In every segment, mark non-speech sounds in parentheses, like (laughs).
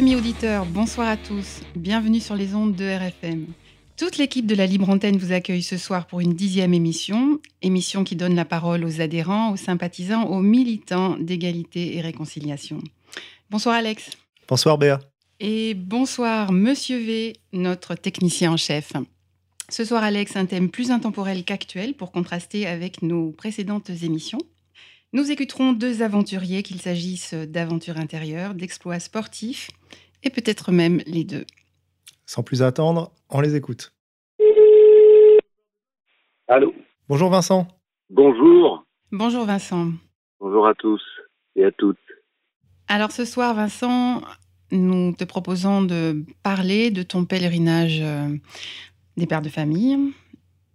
Amis auditeurs, bonsoir à tous. Bienvenue sur les ondes de RFM. Toute l'équipe de la Libre Antenne vous accueille ce soir pour une dixième émission, émission qui donne la parole aux adhérents, aux sympathisants, aux militants d'égalité et réconciliation. Bonsoir Alex. Bonsoir Béa. Et bonsoir Monsieur V, notre technicien en chef. Ce soir Alex, un thème plus intemporel qu'actuel pour contraster avec nos précédentes émissions. Nous écouterons deux aventuriers, qu'il s'agisse d'aventures intérieures, d'exploits sportifs, et peut-être même les deux. Sans plus attendre, on les écoute. Allô? Bonjour Vincent. Bonjour. Bonjour Vincent. Bonjour à tous et à toutes. Alors ce soir, Vincent, nous te proposons de parler de ton pèlerinage euh, des pères de famille,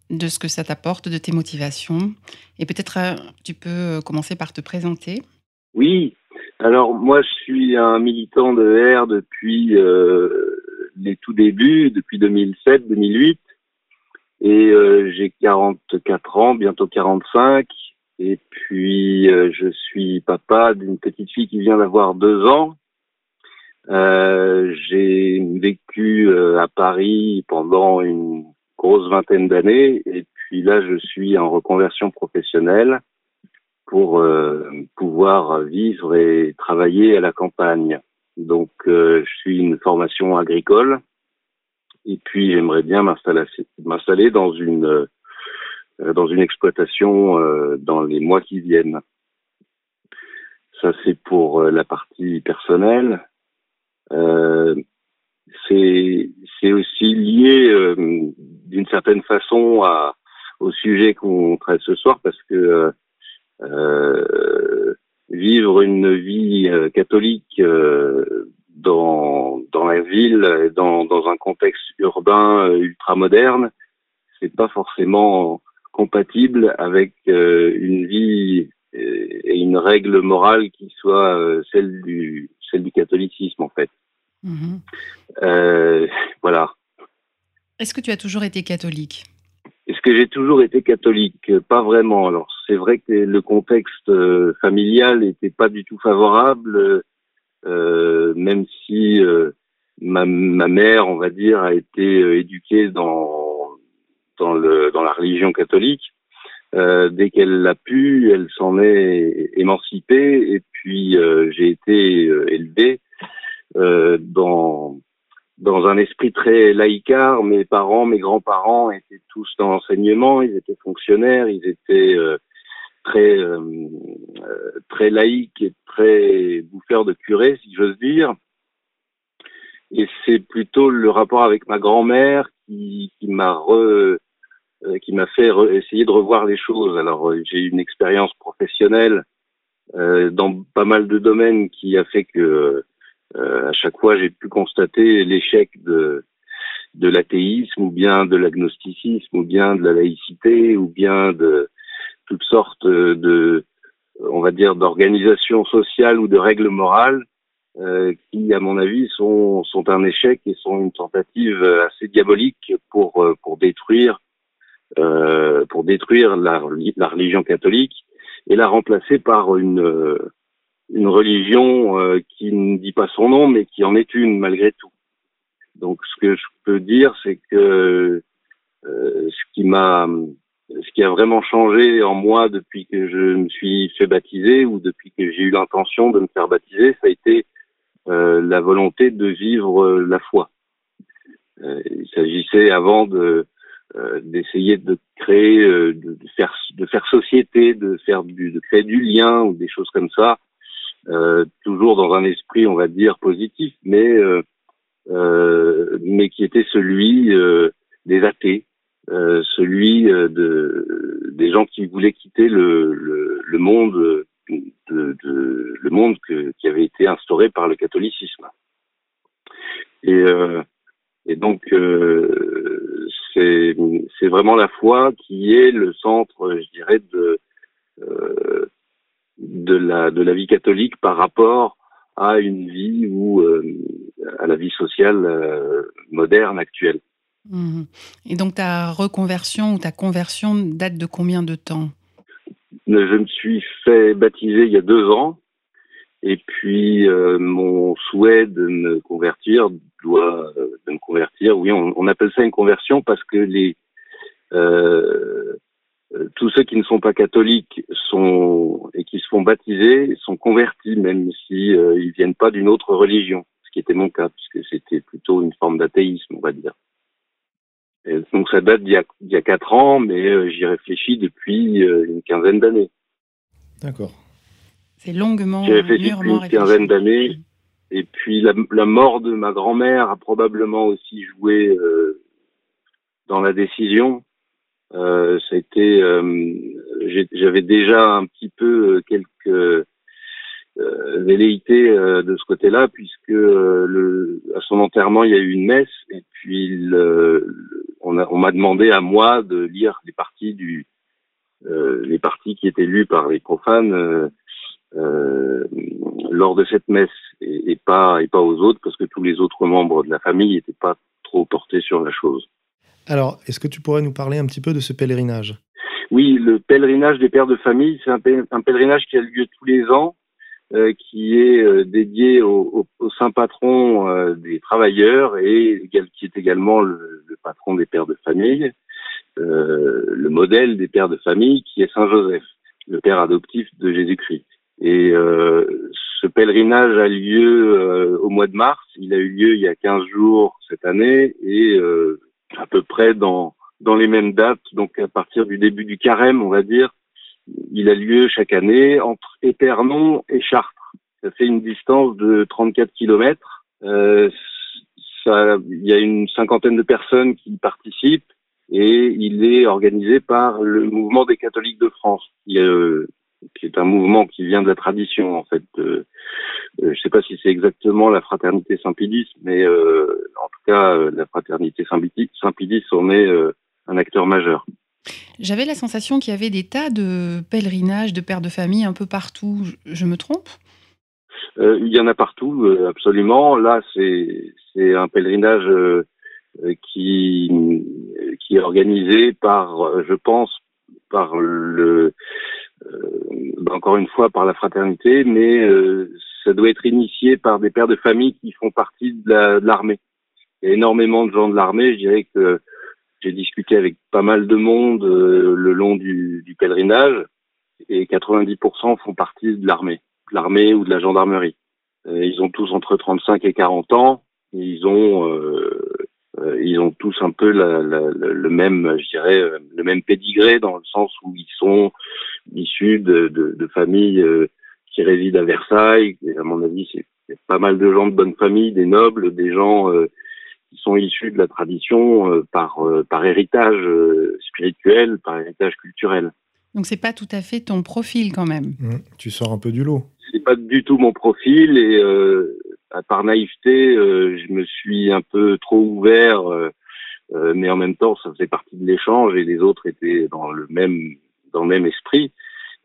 de ce que ça t'apporte, de tes motivations. Et peut-être euh, tu peux euh, commencer par te présenter. Oui, alors moi je suis un militant de R depuis euh, les tout débuts, depuis 2007-2008. Et euh, j'ai 44 ans, bientôt 45. Et puis euh, je suis papa d'une petite fille qui vient d'avoir deux ans. Euh, j'ai vécu euh, à Paris pendant une grosse vingtaine d'années et puis là je suis en reconversion professionnelle pour euh, pouvoir vivre et travailler à la campagne. Donc euh, je suis une formation agricole et puis j'aimerais bien m'installer dans une euh, dans une exploitation dans les mois qui viennent. Ça c'est pour la partie personnelle. Euh, c'est c'est aussi lié euh, d'une certaine façon à au sujet qu'on traite ce soir parce que vivre une vie euh, catholique euh, dans dans la ville dans dans un contexte urbain euh, ultra moderne c'est pas forcément compatible avec euh, une vie et une règle morale qui soit euh, celle du celle du catholicisme en fait Mhm. euh, voilà. Est-ce que tu as toujours été catholique? Que j'ai toujours été catholique Pas vraiment. Alors c'est vrai que le contexte euh, familial n'était pas du tout favorable, euh, même si euh, ma, ma mère, on va dire, a été euh, éduquée dans dans le dans la religion catholique. Euh, dès qu'elle l'a pu, elle s'en est émancipée et puis euh, j'ai été euh, élevé euh, dans dans un esprit très laïcard. Mes parents, mes grands-parents étaient tous dans l'enseignement, ils étaient fonctionnaires, ils étaient euh, très euh, euh, très laïques et très bouffeurs de curés, si j'ose dire. Et c'est plutôt le rapport avec ma grand-mère qui, qui m'a re, euh, qui m'a fait essayer de revoir les choses. Alors euh, j'ai eu une expérience professionnelle euh, dans pas mal de domaines qui a fait que à chaque fois j'ai pu constater l'échec de de l'athéisme ou bien de l'agnosticisme ou bien de la laïcité ou bien de toutes sortes de on va dire d'organisations sociales ou de règles morales euh, qui à mon avis sont sont un échec et sont une tentative assez diabolique pour euh, pour détruire euh, pour détruire la, la religion catholique et la remplacer par une euh, une religion euh, qui ne dit pas son nom, mais qui en est une malgré tout. Donc, ce que je peux dire, c'est que euh, ce qui m'a, ce qui a vraiment changé en moi depuis que je me suis fait baptiser ou depuis que j'ai eu l'intention de me faire baptiser, ça a été euh, la volonté de vivre euh, la foi. Euh, il s'agissait avant de euh, d'essayer de créer, de, de faire de faire société, de faire du, de créer du lien ou des choses comme ça euh, toujours dans un esprit, on va dire, positif, mais euh, euh, mais qui était celui euh, des athées, celui de des gens qui voulaient quitter le, le, le monde de, de, le monde que, qui avait été instauré par le catholicisme. Et, et donc euh, c'est vraiment la foi qui est le centre, je dirais, de euh, de la de la vie catholique par rapport à une vie ou euh, à la vie sociale euh, moderne actuelle. Mmh. Et donc ta reconversion ou ta conversion date de combien de temps? Je me suis fait baptiser il y a deux ans. Et puis euh, mon souhait de me convertir doit euh, de me convertir. Oui, on, on, appelle ça une conversion parce que les euh, tous ceux qui ne sont pas catholiques sont et qui se font baptiser sont convertis même si euh, ils viennent pas d'une autre religion, ce qui était mon cas puisque c'était plutôt une forme d'athéisme, on va dire. Et donc ça date d'il y a, il y a quatre ans, mais euh, j'y réfléchis depuis euh, une quinzaine d'années. D'accord. C'est longuement, J'y réfléchis depuis une quinzaine d'années. Et puis la, la, mort de ma grand-mère a probablement aussi joué euh, dans la décision. Euh, C'était, j'avais déjà un petit peu quelques euh, velléités euh, de ce côté-là, puisque euh, le, à son enterrement il y a eu une messe, et puis le, on m'a on demandé à moi de lire les parties du, euh, les parties qui étaient lues par les profanes lors de cette messe, et, et, pas et pas aux autres, parce que tous les autres membres de la famille n'étaient pas trop portés sur la chose. Alors, est-ce que tu pourrais nous parler un petit peu de ce pèlerinage? Oui, le pèlerinage des pères de famille, c'est un, pèlerinage qui a lieu tous les ans, euh, qui est euh, dédié au, saint patron euh, des travailleurs et qui est également le, patron des pères de famille, le modèle des pères de famille, qui est Saint Joseph, le père adoptif de Jésus-Christ. Et ce pèlerinage a lieu au mois de mars. Il a eu lieu il y a 15 jours cette année et à peu près dans, dans les mêmes dates, donc à partir du début du carême, on va dire, il a lieu chaque année entre Épernon et Chartres. Ça fait une distance de 34 kilomètres. Euh, il y a une cinquantaine de personnes qui participent et il est organisé par le mouvement des catholiques de France, euh, qui est un mouvement qui vient de la tradition en fait. Euh, je ne sais pas si c'est exactement la fraternité Saint-Pédis, mais euh, en tout cas la fraternité Saint-Pédis en est un acteur majeur. J'avais la sensation qu'il y avait des tas de pèlerinages de pères de famille un peu partout. Je me trompe? Euh, Il y en a partout, euh, absolument. Là, c'est un pèlerinage euh, qui, qui est organisé par, je pense, par le, encore une fois, par la fraternité, mais ça doit être initié par des pères de famille qui font partie de l'armée. Il y a énormément de gens de l'armée. Je dirais que j'ai discuté avec pas mal de monde euh, le long du, du, pèlerinage et 90% font partie de l'armée, de l'armée ou de la gendarmerie. Euh, ils ont tous entre 35 et 40 ans. Ils ont euh, euh, ils ont tous un peu la, la, le même, je dirais, le même pédigré dans le sens où ils sont issus de, de, de familles qui résident à Versailles. Et à mon avis, c'est pas mal de gens de bonne famille, des nobles, des gens qui sont issus de la tradition euh, par, euh, par héritage euh, spirituel, par héritage culturel. Donc c'est pas tout à fait ton profil quand même. Mmh, tu sors un peu du lot. C'est pas du tout mon profil et euh, par naïveté, euh, je me suis un peu trop ouvert, euh, mais en même temps, ça faisait partie de l'échange et les autres étaient dans le même dans le même esprit.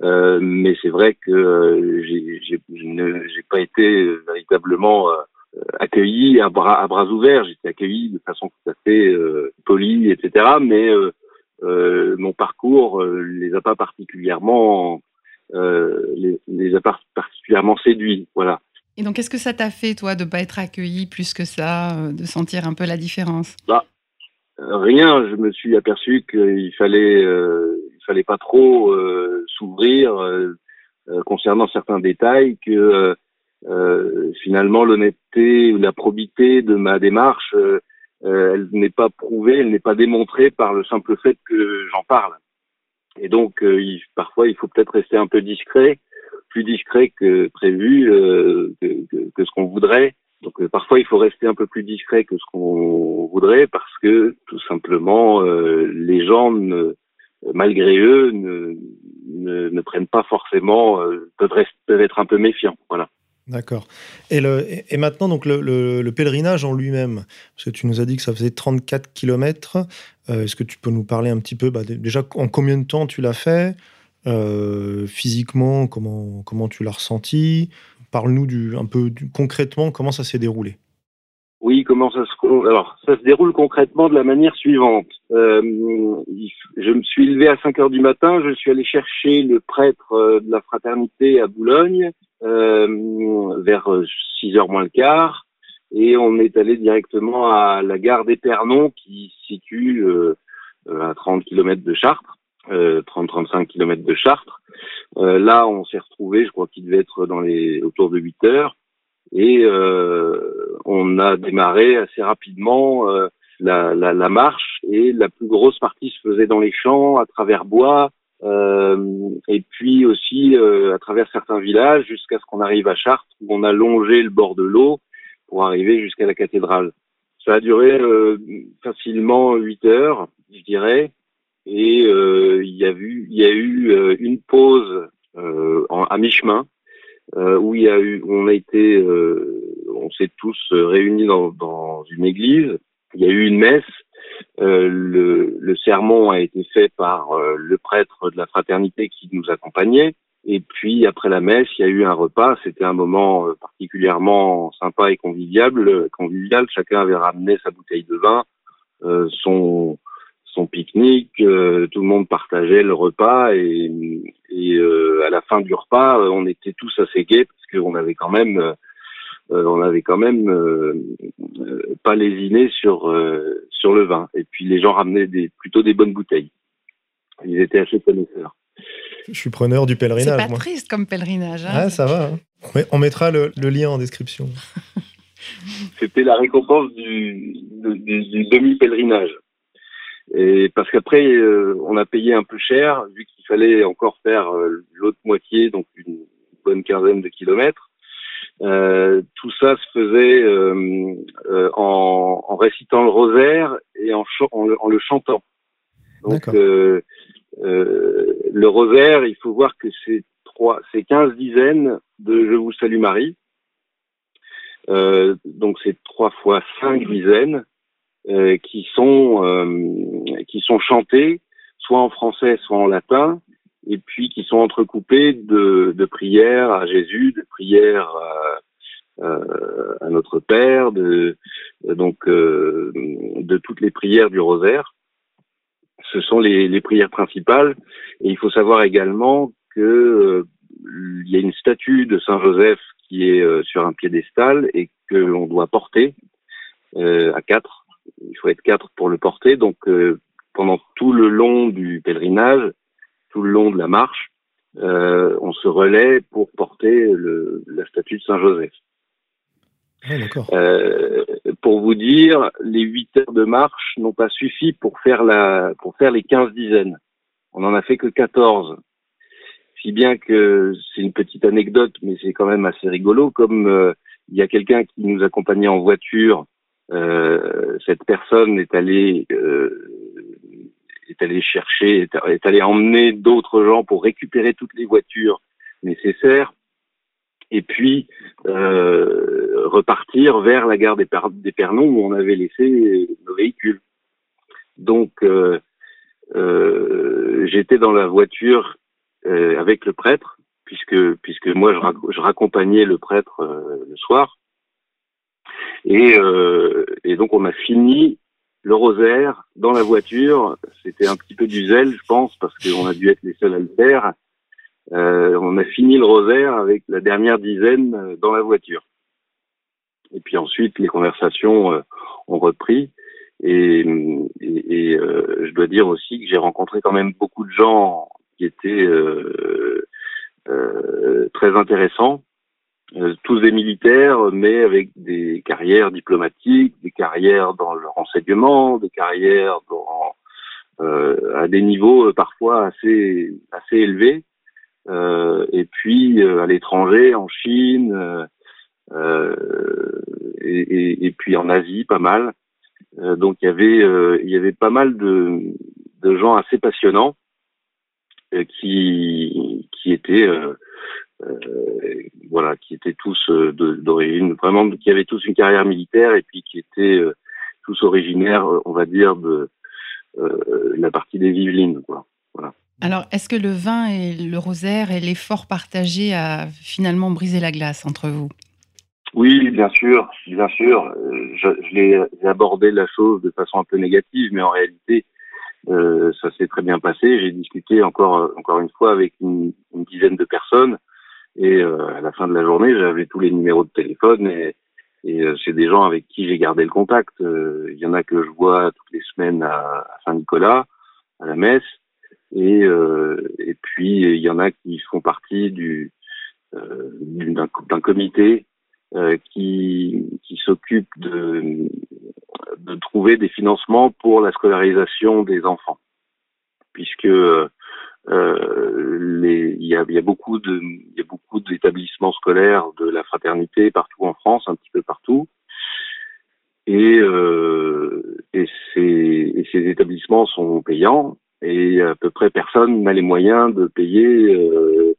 mais c'est vrai que je n'ai pas été véritablement accueilli à bras, à bras ouverts. Accueilli de façon tout à fait euh, polie, etc. Mais euh, euh, mon parcours euh, les a pas particulièrement euh, les, les, a pas particulièrement séduits. Voilà. Et donc, qu'est-ce que ça t'a fait, toi, de pas être accueilli plus que ça, euh, de sentir un peu la différence? Bah, Rien. Je me suis aperçu qu'il fallait, il fallait pas trop s'ouvrir concernant certains détails que euh, finalement l'honnêteté ou la probité de ma démarche, euh, euh, elle n'est pas prouvée, elle n'est pas démontrée par le simple fait que j'en parle. Et donc, parfois, il faut peut-être rester un peu discret, plus discret que prévu, que, que, ce qu'on voudrait. Donc, parfois, il faut rester un peu plus discret que ce qu'on voudrait parce que, tout simplement, les gens, malgré eux, ne, ne, prennent pas forcément, peuvent, être un peu méfiants. Voilà. D'accord. Et, et, maintenant, donc le, pèlerinage en lui-même, parce que tu nous as dit que ça faisait 34 km, est-ce que tu peux nous parler un petit peu, bah, déjà, en combien de temps tu l'as fait? Physiquement, comment, comment tu l'as ressenti? Parle-nous du, un peu concrètement comment ça s'est déroulé? Oui, comment ça se alors ça se déroule concrètement de la manière suivante. Euh, je me suis levé à 5 heures du matin, je suis allé chercher le prêtre euh, de la fraternité à Boulogne euh, vers 6 heures moins le quart, et on est allé directement à la gare d'Épernon qui se situe à 30 km de Chartres, 30-35 km de Chartres. là, on s'est retrouvé, je crois qu'il devait être dans les autour de 8 heures. Et euh, on a démarré assez rapidement euh, la, la, la, marche et la plus grosse partie se faisait dans les champs, à travers bois, euh, et puis aussi euh, à travers certains villages jusqu'à ce qu'on arrive à Chartres où on a longé le bord de l'eau pour arriver jusqu'à la cathédrale. Ça a duré euh, facilement huit heures, je dirais, et il y a eu, il y a eu une pause en, à mi-chemin euh, où il y a eu, on a été, euh, on s'est tous réunis dans, dans, une église. Il y a eu une messe. Euh, le, le, sermon a été fait par le prêtre de la fraternité qui nous accompagnait. Et puis après la messe, il y a eu un repas. C'était un moment particulièrement sympa et convivial. Convivial. Chacun avait ramené sa bouteille de vin, son son pique-nique, euh, tout le monde partageait le repas et, et euh, à la fin du repas, euh, on était tous assez gais parce qu'on avait quand même, on avait quand même pas lésiné sur sur le vin. Et puis les gens ramenaient des, plutôt des bonnes bouteilles. Ils étaient assez connaisseurs. Je suis preneur du pèlerinage. C'est pas triste comme pèlerinage. Hein ah, ça va. Hein. On mettra le, le lien en description. C'était la récompense du, du, du demi-pèlerinage. Et parce qu'après, euh, on a payé un peu cher, vu qu'il fallait encore faire euh, l'autre moitié, donc une bonne quinzaine de kilomètres. Euh, tout ça se faisait euh, en, en, récitant le rosaire et en, en, en le chantant. Donc, le rosaire, il faut voir que c'est trois, c'est quinze dizaines de Je vous salue Marie. donc c'est trois fois cinq dizaines. Euh, qui sont euh, qui sont chantés soit en français, soit en latin, et puis qui sont entrecoupés de, de prières à Jésus, de prières à, euh, à notre Père, de donc de toutes les prières du rosaire. Ce sont les, les prières principales, et il faut savoir également que il y a une statue de Saint Joseph qui est sur un piédestal et que l'on doit porter à quatre il faut être quatre pour le porter. Donc euh, pendant tout le long du pèlerinage, tout le long de la marche, euh, on se relaie pour porter le, la statue de Saint Joseph. Ah, euh, pour vous dire, les huit heures de marche n'ont pas suffi pour faire la, pour faire les quinze dizaines. On en a fait que 14. Si bien que c'est une petite anecdote, mais c'est quand même assez rigolo, comme euh, il y a quelqu'un qui nous accompagnait en voiture euh, cette personne est allée euh, est allée chercher, est, allée emmener d'autres gens pour récupérer toutes les voitures nécessaires et puis euh, repartir vers la gare des, Pernons où on avait laissé nos véhicules. Donc euh, euh, j'étais dans la voiture avec le prêtre puisque puisque moi je, je raccompagnais le prêtre le soir et, euh, et donc on a fini le rosaire dans la voiture. C'était un petit peu du zèle, je pense, parce qu'on a dû être les seuls à le faire. Euh, on a fini le rosaire avec la dernière dizaine euh, dans la voiture. Et puis ensuite, les conversations euh, ont repris. Et, euh, je dois dire aussi que j'ai rencontré quand même beaucoup de gens qui étaient euh, très intéressants. Euh, tous des militaires, mais avec des carrières diplomatiques, des carrières dans le renseignement, des carrières dans, euh, à des niveaux euh, parfois assez assez élevés. Euh, et puis à l'étranger, en Chine, et, et, et, puis en Asie, pas mal. donc il y avait il y avait pas mal de, de gens assez passionnants. qui qui étaient voilà, qui étaient tous d'origine vraiment, qui avaient tous une carrière militaire et puis qui étaient tous originaires, on va dire, de la partie des Yvelines, quoi. Voilà. Alors, est-ce que le vin et le rosaire et l'effort partagé a finalement brisé la glace entre vous? Oui, bien sûr, bien sûr. Euh, je, je l'ai abordé la chose de façon un peu négative, mais en réalité, euh, ça s'est très bien passé. J'ai discuté encore encore une fois avec une, une dizaine de personnes, et euh, à la fin de la journée, j'avais tous les numéros de téléphone et, euh, c'est des gens avec qui j'ai gardé le contact. Euh, il y en a que je vois toutes les semaines à Saint-Nicolas, à la messe. Et, puis il y en a qui font partie du d'un comité qui, s'occupe de, de trouver des financements pour la scolarisation des enfants, puisque les, il, y a, y a beaucoup de y a beaucoup d'établissements scolaires de la fraternité partout en France, un petit peu partout, et, euh, et, ces, ces établissements sont payants et à peu près personne n'a les moyens de payer euh,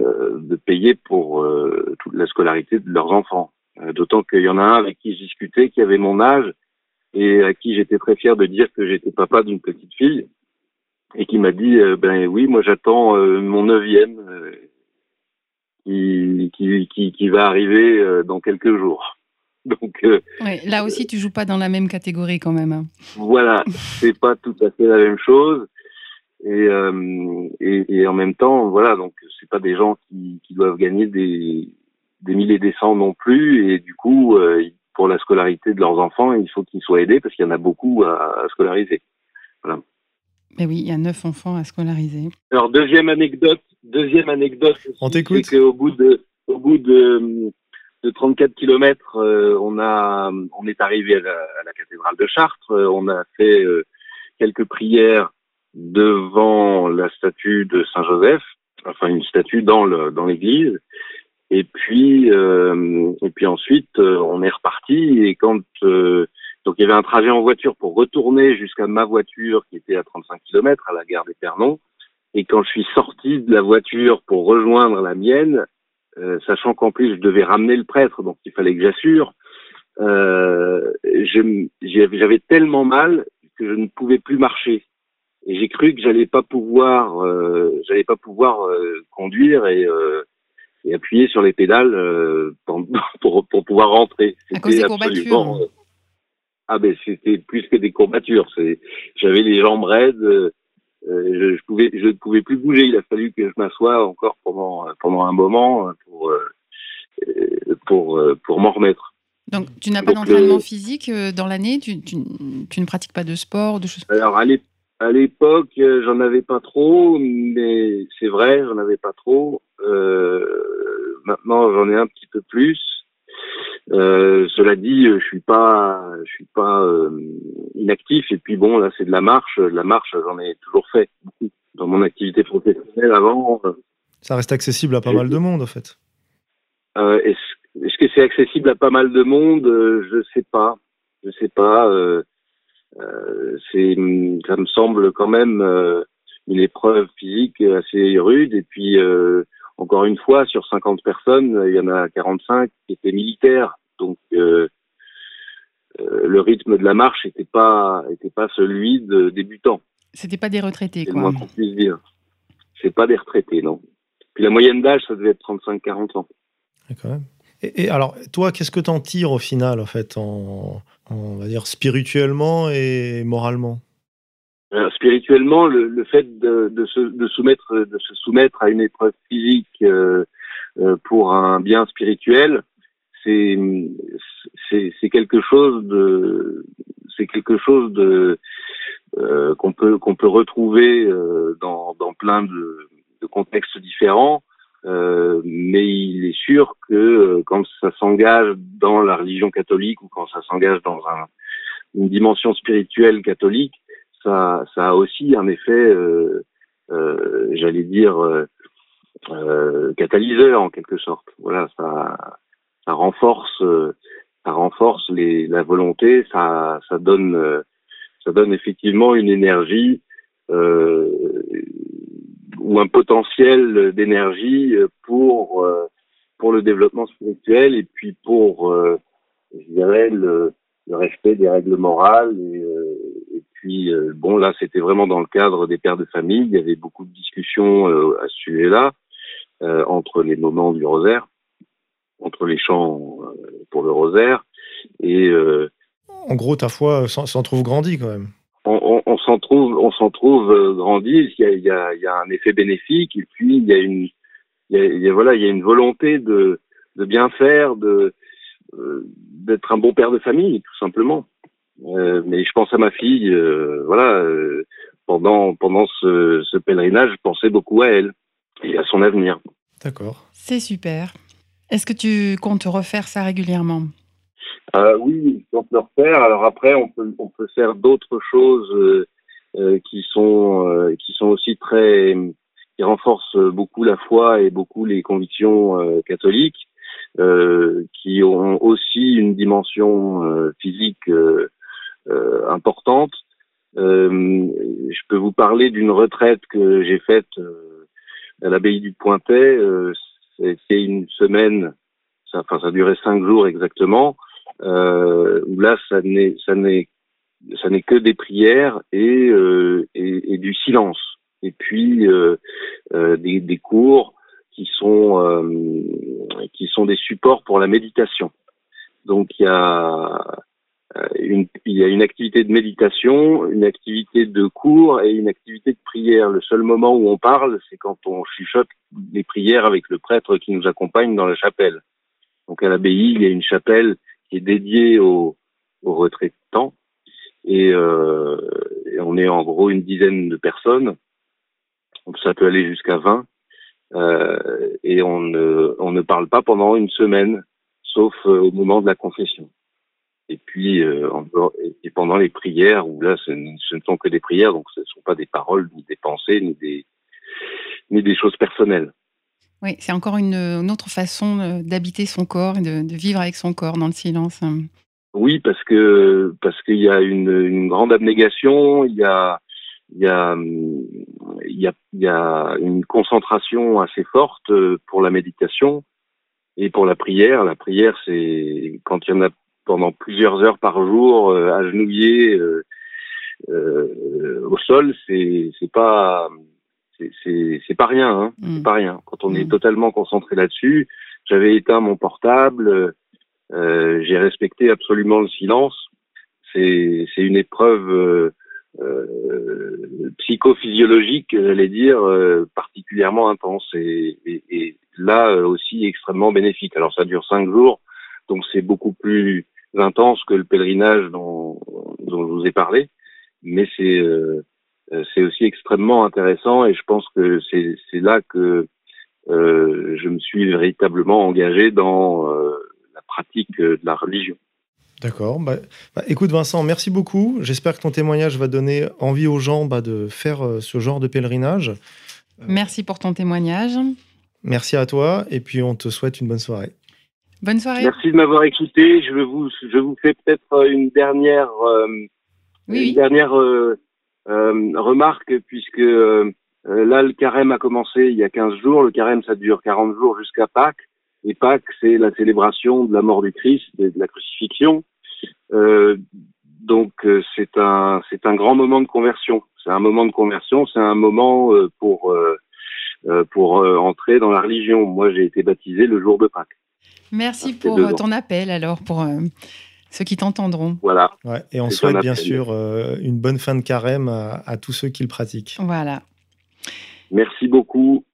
euh, de payer pour euh, toute la scolarité de leurs enfants. Euh, d'autant qu'il y en a un avec qui je discutais qui avait mon âge et à qui j'étais très fier de dire que j'étais papa d'une petite fille et qui m'a dit ben oui moi j'attends mon neuvième qui, qui, qui, qui va arriver dans quelques jours. (laughs) Donc, euh, là aussi, tu joues pas dans la même catégorie quand même. Hein. Voilà, c'est pas tout à fait la même chose. Et, euh, et, et, en même temps, voilà, donc c'est pas des gens qui, qui doivent gagner des, des milliers des cents non plus. Et du coup, euh, pour la scolarité de leurs enfants, il faut qu'ils soient aidés parce qu'il y en a beaucoup à, à scolariser. Voilà. Mais oui, il y a neuf enfants à scolariser. Alors deuxième anecdote, deuxième anecdote. On t'écoute. C'est qu'au bout de, au bout de de 34 kilomètres, euh, on a, on est arrivé à la, à la cathédrale de Chartres. Euh, on a fait euh, quelques prières devant la statue de Saint Joseph, enfin une statue dans le dans l'église. Et puis et puis ensuite on est reparti et quand donc il y avait un trajet en voiture pour retourner jusqu'à ma voiture qui était à 35 km à la gare d'Épernon. Et quand je suis sorti de la voiture pour rejoindre la mienne, euh, sachant qu'en plus je devais ramener le prêtre, donc il fallait que j'assure. Euh, J'avais tellement mal que je ne pouvais plus marcher et j'ai cru que j'allais pas pouvoir, euh, j'allais pas pouvoir euh, conduire et, euh, et, appuyer sur les pédales pour, (laughs) pour, pour, pouvoir rentrer. À cause des courbatures. Ah ben c'était plus que des courbatures. J'avais les jambes raides. Euh, je, pouvais, je ne pouvais plus bouger. Il a fallu que je m'assoie encore pendant pendant un moment pour euh, pour pour m'en remettre. Donc, tu n'as pas d'entraînement physique euh, dans l'année? Tu, tu, tu, ne pratiques pas de sport, de choses Alors, à l'époque, j'en avais pas trop, mais c'est vrai, j'en avais pas trop. Euh, maintenant, j'en ai un petit peu plus. Euh, cela dit, je suis pas, je suis pas euh, inactif. Et puis bon, là, c'est de la marche. La marche, j'en ai toujours fait beaucoup dans mon activité professionnelle avant. Euh. Ça reste accessible à pas mal de monde, en fait. Euh, Est-ce est que c'est accessible à pas mal de monde? Je sais pas. Je sais pas. c'est, ça me semble quand même une épreuve physique assez rude. Et puis encore une fois, sur 50 personnes, il y en a 45 qui étaient militaires. Donc, euh, euh, le rythme de la marche n'était pas, était pas celui de débutants. C'était pas des retraités, quoi. C'est moins qu'on puisse dire. C'est pas des retraités, non. Puis la moyenne d'âge, ça devait être 35-40 ans. Quand même. Et, et, alors, toi, qu'est-ce que t'en tires au final, en fait, en, en, on va dire spirituellement et moralement? Spirituellement, le, le fait de, de, se, de, soumettre, de se soumettre à une épreuve physique euh, euh, pour un bien spirituel, c'est c'est quelque chose de c'est quelque chose de euh, qu'on peut qu'on peut retrouver euh, dans, dans plein de, de contextes différents. Euh, mais il est sûr que euh, quand ça s'engage dans la religion catholique ou quand ça s'engage dans un, une dimension spirituelle catholique, ça, a aussi un effet, euh, euh, j'allais dire, euh, catalyseur en quelque sorte. Voilà, ça, renforce, ça renforce la volonté, ça, donne, ça donne effectivement une énergie. ou un potentiel d'énergie pour le développement spirituel et puis pour je dirais le, respect des règles morales puis bon là c'était vraiment dans le cadre des pères de famille il y avait beaucoup de discussions à ce sujet-là entre les moments du rosaire entre les chants pour le rosaire et en gros, ta foi s'en trouve grandie quand même. On, s'en trouve, on s'en trouve euh, grandi. Il y, a, il, y a, il y, a, un effet bénéfique et puis il y a une, il y a, voilà, il y a une volonté de, de bien faire, de euh, d'être un bon père de famille, tout simplement. Euh, mais je pense à ma fille, euh, voilà, euh, pendant pendant ce, ce pèlerinage, je pensais beaucoup à elle et à son avenir. D'accord. C'est super. Est-ce que tu comptes refaire ça régulièrement? Euh, oui, on peut le refaire. Alors après, on peut, on peut faire d'autres choses qui sont euh, qui sont aussi très qui renforcent beaucoup la foi et beaucoup les convictions euh, catholiques, qui ont aussi une dimension physique importante. je peux vous parler d'une retraite que j'ai faite à l'abbaye du Pointet. C'était une semaine, ça, enfin ça durait cinq jours exactement euh, où là, ça n'est, ça n'est, ça n'est que des prières et, euh, et, et, du silence. Et puis euh, euh des, des, cours qui sont euh, qui sont des supports pour la méditation. Donc il y a euh, une, il y a une activité de méditation, une activité de cours et une activité de prière. Le seul moment où on parle, c'est quand on chuchote les prières avec le prêtre qui nous accompagne dans la chapelle. Donc à l'abbaye, il y a une chapelle qui est dédié aux, retraitants. Et, euh, on est en gros une dizaine de personnes. Donc ça peut aller jusqu'à 20. Euh, et on ne, on ne parle pas pendant une semaine, sauf euh, au moment de la confession. Et puis euh, et pendant les prières, où là ce, ne sont que des prières, donc ce ne sont pas des paroles, ni des pensées, ni des, ni des choses personnelles. Oui, c'est encore une, une, autre façon euh, d'habiter son corps et de, de, vivre avec son corps dans le silence. Oui, parce que parce qu'il y a une, une, grande abnégation, il y a il y a il y a il y a une concentration assez forte euh, pour la méditation et pour la prière. La prière, c'est quand il y en a pendant plusieurs heures par jour, euh, agenouillé euh, euh, au sol, c'est c'est pas c'est pas rien, hein, mmh. c'est pas rien. Quand on mmh. est totalement concentré là-dessus, j'avais éteint mon portable, euh, j'ai respecté absolument le silence. C'est une épreuve euh, euh, psychophysiologique, j'allais dire, euh, particulièrement intense et, et, et là aussi extrêmement bénéfique. Alors ça dure cinq jours, donc c'est beaucoup plus intense que le pèlerinage dont, dont je vous ai parlé, mais c'est euh, c'est aussi extrêmement intéressant et je pense que c'est là que euh, je me suis véritablement engagé dans euh, la pratique de la religion. D'accord. Bah, bah, écoute Vincent, merci beaucoup. J'espère que ton témoignage va donner envie aux gens bah, de faire euh, ce genre de pèlerinage. Merci pour ton témoignage. Merci à toi et puis on te souhaite une bonne soirée. Bonne soirée. Merci de m'avoir écouté. Je vous, je vous fais peut-être une dernière, euh, oui, une dernière euh, euh, remarque, puisque euh, là, le carême a commencé il y a 15 jours. Le carême, ça dure 40 jours jusqu'à Pâques. Et Pâques, c'est la célébration de la mort du Christ et de la crucifixion. Euh, donc, c'est un, c'est un grand moment de conversion. C'est un moment de conversion. C'est un moment pour, pour entrer dans la religion. Moi, j'ai été baptisé le jour de Pâques. Merci pour ton appel, alors, pour ceux qui t'entendront. Voilà. Ouais, et on souhaite bien sûr euh, une bonne fin de carême à, à, tous ceux qui le pratiquent. Voilà. Merci beaucoup.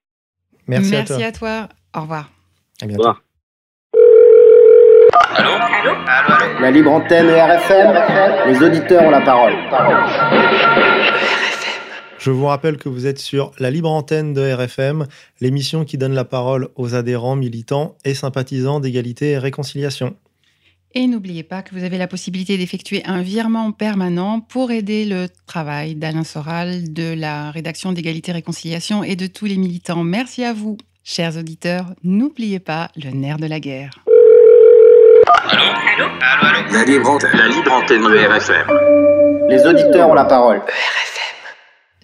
Merci, Merci à, toi. à, toi. Au revoir. À bientôt. Au revoir. Allô? Allô, allô, allô La libre antenne RFM, les auditeurs ont la parole. Je vous rappelle que vous êtes sur la libre antenne de RFM, l'émission qui donne la parole aux adhérents, militants et sympathisants d'égalité et réconciliation. Et n'oubliez pas que vous avez la possibilité d'effectuer un virement permanent pour aider le travail d'Alain Soral, de la rédaction d'égalité et réconciliation et de tous les militants. Merci à vous, chers auditeurs. N'oubliez pas le nerf de la guerre. Allô? Allô? Allô, allô La libre antenne, la libre antenne de RFM. Les auditeurs ont la parole.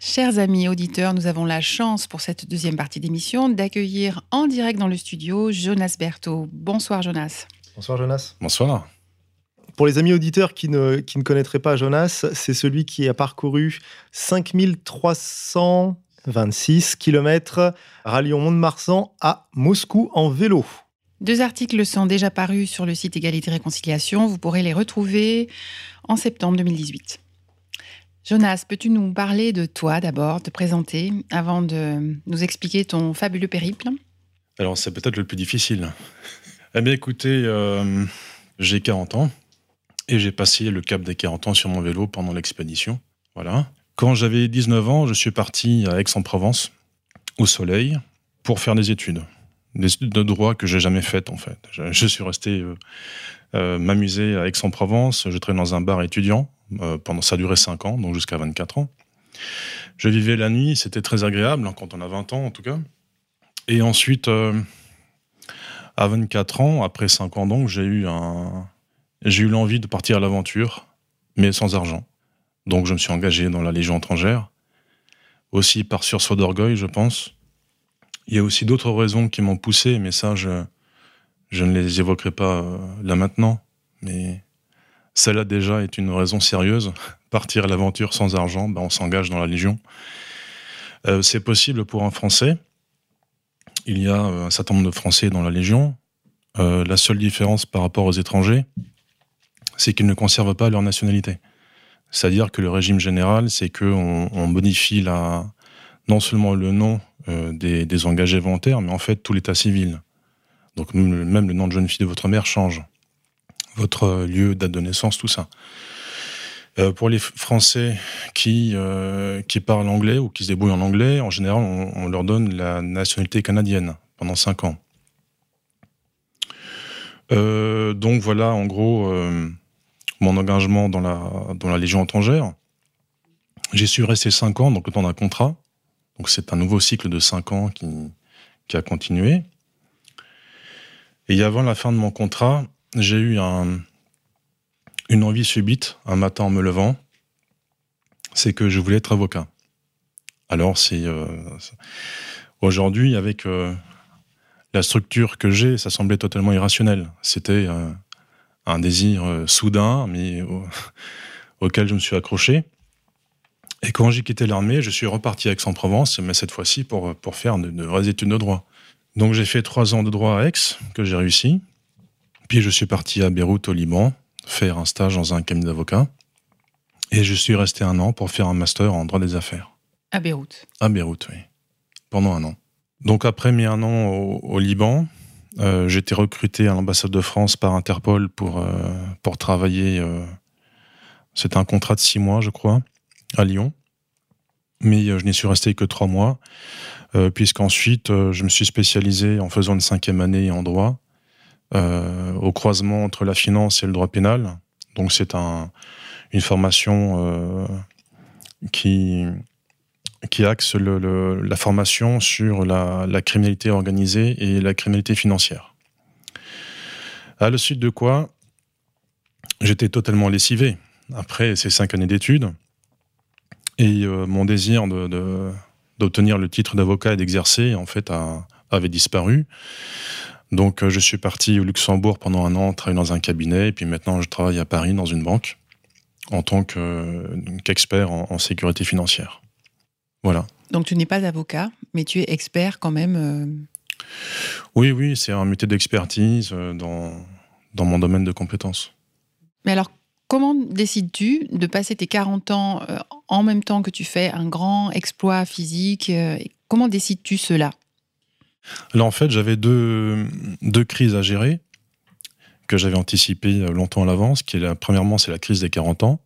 Chers amis auditeurs, nous avons la chance pour cette deuxième partie d'émission d'accueillir en direct dans le studio Jonas Berthaud. Bonsoir Jonas. Bonsoir Jonas. Bonsoir. Pour les amis auditeurs qui ne, qui ne connaîtraient pas Jonas, c'est celui qui a parcouru 5326 km ralliant Mont-de-Marsan à Moscou en vélo. Deux articles sont déjà parus sur le site Égalité Réconciliation. Vous pourrez les retrouver en septembre 2018. Jonas, peux-tu nous parler de toi d'abord, te présenter, avant de nous expliquer ton fabuleux périple? Alors, c'est peut-être le plus difficile. (laughs) eh bien, écoutez, euh, j'ai 40 ans et j'ai passé le cap des 40 ans sur mon vélo pendant l'expédition. Voilà. Quand j'avais 19 ans, je suis parti à Aix-en-Provence, au soleil, pour faire des études. Des études de droit que j'ai jamais faites, en fait. Je, suis resté euh, euh, m'amuser à Aix-en-Provence. Je traînais dans un bar étudiant pendant ça duré 5 ans, donc jusqu'à 24 ans. Je vivais la nuit, c'était très agréable, hein, quand on a 20 ans en tout cas. Et ensuite, euh, à 24 ans, après 5 ans donc, j'ai eu, un... j'ai eu l'envie de partir à l'aventure, mais sans argent. Donc je me suis engagé dans la Légion étrangère, aussi par sursaut d'orgueil, je pense. Il y a aussi d'autres raisons qui m'ont poussé, mais ça, je, je ne les évoquerai pas euh, là maintenant. Mais celle-là déjà est une raison sérieuse. Partir à l'aventure sans argent, ben on s'engage dans la Légion. Euh, c'est possible pour un Français. Il y a euh, un certain nombre de Français dans la Légion. Euh, la seule différence par rapport aux étrangers, c'est qu'ils ne conservent pas leur nationalité. C'est-à-dire que le régime général, c'est qu'on on modifie non seulement le nom des, des, engagés volontaires, mais en fait tout l'état civil. Donc même le nom de jeune fille de votre mère change votre lieu, date de naissance, tout ça. Euh, pour les Français qui, euh, qui parlent anglais ou qui se débrouillent en anglais, en général, on, leur donne la nationalité canadienne pendant 5 ans. Euh, donc voilà, en gros, mon engagement dans la, dans la Légion étrangère. J'ai su rester 5 ans, donc le temps d'un contrat. Donc c'est un nouveau cycle de 5 ans qui, qui a continué. Et avant la fin de mon contrat, j'ai eu une envie subite un matin en me levant, c'est que je voulais être avocat. Alors c'est euh, aujourd'hui avec euh, la structure que j'ai, ça semblait totalement irrationnel. C'était euh, un désir soudain, mais (laughs) auquel je me suis accroché. Et quand j'ai quitté l'armée, je suis reparti à Aix-en-Provence, mais cette fois-ci pour, faire de, de vraies études de droit. Donc j'ai fait trois ans de droit à Aix, que j'ai réussi. Puis je suis parti à Beyrouth au Liban faire un stage dans un cabinet d'avocats. Et je suis resté un an pour faire un master en droit des affaires. À Beyrouth À Beyrouth, oui. Pendant un an. Donc après mes un an au, Liban, euh, j'ai été recruté à l'ambassade de France par Interpol pour, euh, pour travailler. Euh, c'était un contrat de six mois, je crois, à Lyon. Mais je n'y suis resté que trois mois, puisqu'ensuite je me suis spécialisé en faisant une cinquième année en droit euh, au croisement entre la finance et le droit pénal. Donc c'est un, une formation euh, qui, axe la formation sur la, criminalité organisée et la criminalité financière. À la suite de quoi, j'étais totalement lessivé après ces cinq années d'études. Et euh, mon désir d'obtenir le titre d'avocat et d'exercer, en fait, avait disparu. Donc euh, je suis parti au Luxembourg pendant un an, travailler dans un cabinet, et puis maintenant je travaille à Paris dans une banque en tant qu'expert en, sécurité financière. Voilà. Donc tu n'es pas avocat, mais tu es expert quand même euh, Oui, oui, c'est un métier d'expertise euh, dans, dans mon domaine de compétences. Mais alors, comment décides-tu de passer tes 40 ans en même temps que tu fais un grand exploit physique Comment décides-tu cela? Là, en fait, j'avais deux, deux crises à gérer que j'avais anticipées longtemps à l'avance. Premièrement, c'est la crise des 40 ans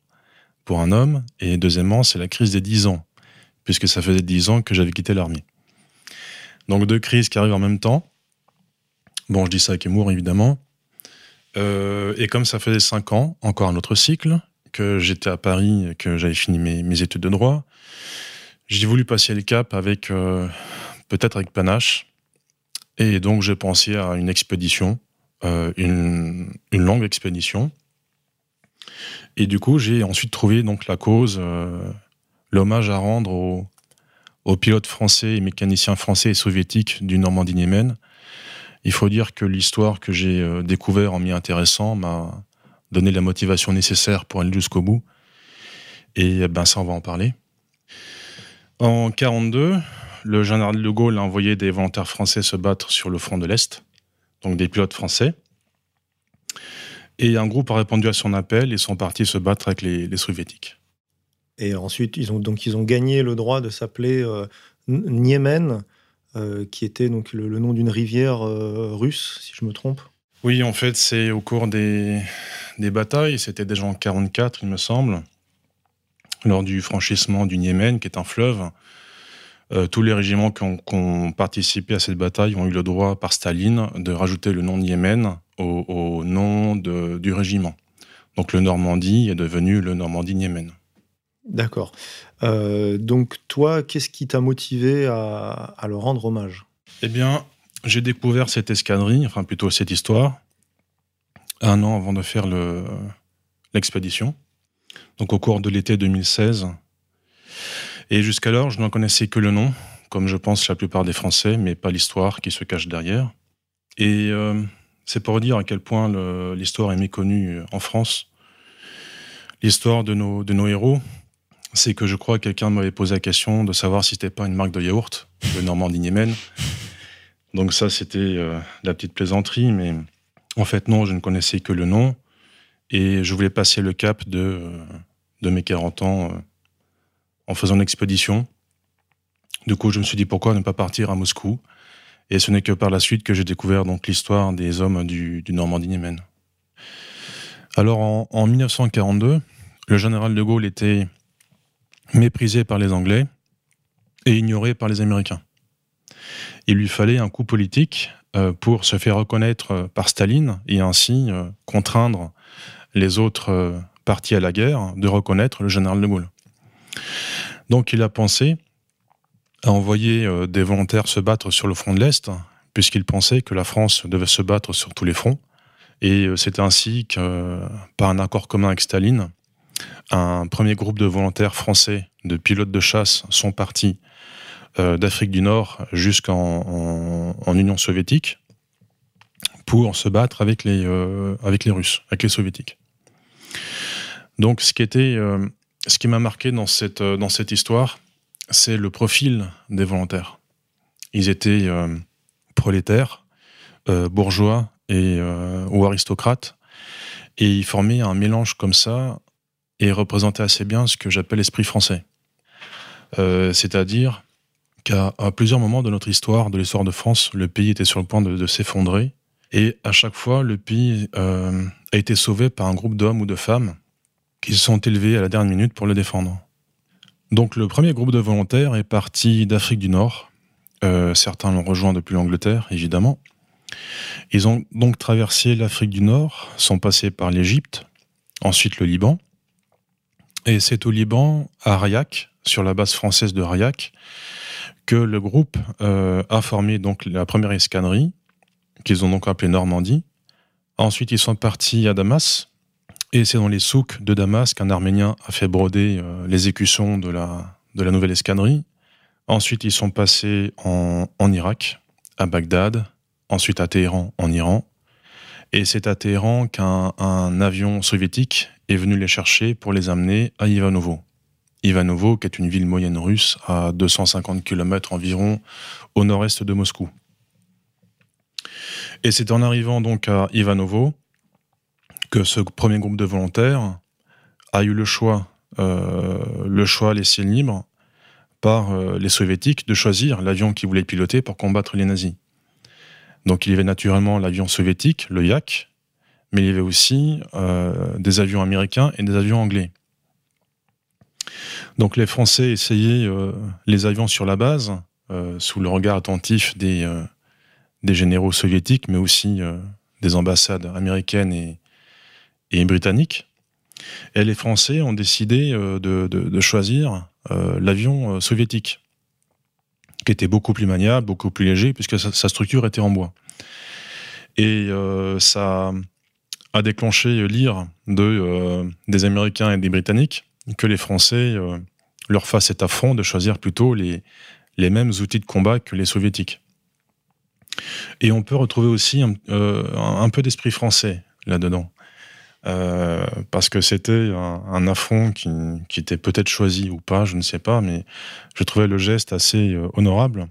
pour un homme, et deuxièmement, c'est la crise des 10 ans, puisque ça faisait 10 ans que j'avais quitté l'armée. Donc deux crises qui arrivent en même temps. Bon, je dis ça avec humour, évidemment. Euh, et comme ça faisait 5 ans, encore un autre cycle, que j'étais à Paris, que j'avais fini mes, études de droit, j'ai voulu passer le cap avec, euh, peut-être avec panache, et donc j'ai pensé à une expédition, euh, une, longue expédition. Et du coup, j'ai ensuite trouvé donc la cause, euh, l'hommage à rendre aux, pilotes français et mécaniciens français et soviétiques du Normandie-Niemen. Il faut dire que l'histoire que j'ai euh, découvert en m'y intéressant m'a donné la motivation nécessaire pour aller jusqu'au bout. Et ben ça, on va en parler. En 1942, le général de Gaulle a envoyé des volontaires français se battre sur le front de l'Est, donc des pilotes français. Et un groupe a répondu à son appel et sont partis se battre avec les, soviétiques. Et ensuite, ils ont, donc, ils ont gagné le droit de s'appeler euh, Niemen, euh, qui était donc le, nom d'une rivière euh, russe, si je me trompe. Oui, en fait, c'est au cours des, des batailles, c'était déjà en 44, il me semble, lors du franchissement du Niémen, qui est un fleuve. Tous les régiments qui ont, participé à cette bataille ont eu le droit par Staline de rajouter le nom Niémen au, nom du régiment. Donc le Normandie est devenu le Normandie-Niemen. D'accord. Euh, donc toi, qu'est-ce qui t'a motivé à, à, le rendre hommage? Eh bien, j'ai découvert cette escadrille, enfin plutôt cette histoire, un an avant de faire l'expédition, donc au cours de l'été 2016. Et jusqu'alors, je n'en connaissais que le nom, comme je pense la plupart des Français, mais pas l'histoire qui se cache derrière. Et euh, c'est pour dire à quel point l'histoire est méconnue en France. L'histoire de nos, de nos héros, c'est que je crois que quelqu'un m'avait posé la question de savoir si c'était pas une marque de yaourt, de Normandie Niemen. Donc ça, c'était euh, la petite plaisanterie, mais en fait, non, je ne connaissais que le nom. Et je voulais passer le cap de, euh, de mes 40 ans euh, en faisant une expédition. Du coup, je me suis dit pourquoi ne pas partir à Moscou? Et ce n'est que par la suite que j'ai découvert donc l'histoire des hommes du, Normandie-Niemen. Alors en, 1942, le général de Gaulle était méprisé par les Anglais et ignoré par les Américains. Il lui fallait un coup politique euh, pour se faire reconnaître euh, par Staline et ainsi euh, contraindre les autres partis à la guerre de reconnaître le général de Gaulle. Donc il a pensé a envoyé euh, des volontaires se battre sur le front de l'Est, puisqu'il pensait que la France devait se battre sur tous les fronts. Et euh, c'est ainsi que, par un accord commun avec Staline, un premier groupe de volontaires français, de pilotes de chasse, sont partis euh, d'Afrique du Nord jusqu'en Union soviétique pour se battre avec les, avec les Russes, avec les soviétiques. Donc ce qui, était, ce qui m'a marqué dans cette, dans cette histoire, c'est le profil des volontaires. Ils étaient euh, prolétaires, euh, bourgeois et, euh, ou aristocrates, et ils formaient un mélange comme ça et représentaient assez bien ce que j'appelle l'esprit français. C'est-à-dire qu'à plusieurs moments de notre histoire, de l'histoire de France, le pays était sur le point de, de s'effondrer, et à chaque fois, le pays a été sauvé par un groupe d'hommes ou de femmes qui se sont élevés à la dernière minute pour le défendre. Donc le premier groupe de volontaires est parti d'Afrique du Nord. Euh, certains l'ont rejoint depuis l'Angleterre, évidemment. Ils ont donc traversé l'Afrique du Nord, sont passés par l'Égypte, ensuite le Liban. Et c'est au Liban, à Rayak, sur la base française de Rayak, que le groupe euh, a formé donc la première escadrille, qu'ils ont donc appelée Normandie. Ensuite, ils sont partis à Damas, et c'est dans les souks de Damas qu'un Arménien a fait broder euh, l'exécution de la, de la nouvelle escadrille. Ensuite, ils sont passés en, en Irak, à Bagdad, ensuite à Téhéran, en Iran. Et c'est à Téhéran qu'un avion soviétique est venu les chercher pour les amener à Ivanovo. Ivanovo, qui est une ville moyenne russe à 250 km environ au nord-est de Moscou. Et c'est en arrivant donc à Ivanovo que ce premier groupe de volontaires a eu le choix, euh, le choix laissé libre par euh, les soviétiques de choisir l'avion qu'ils voulaient piloter pour combattre les nazis. Donc il y avait naturellement l'avion soviétique, le Yak, mais il y avait aussi euh, des avions américains et des avions anglais. Donc les Français essayaient les avions sur la base, sous le regard attentif des, des généraux soviétiques, mais aussi des ambassades américaines et, et britanniques. Et les Français ont décidé euh, de, choisir euh, l'avion euh, soviétique, qui était beaucoup plus maniable, beaucoup plus léger, puisque sa, structure était en bois. Et ça a déclenché l'ire de, des Américains et des Britanniques que les Français leur fasse cet affront de choisir plutôt les, les mêmes outils de combat que les soviétiques. Et on peut retrouver aussi un peu d'esprit français là-dedans. Euh, parce que c'était un, affront qui, qui était peut-être choisi ou pas, je ne sais pas, mais je trouvais le geste assez euh, honorable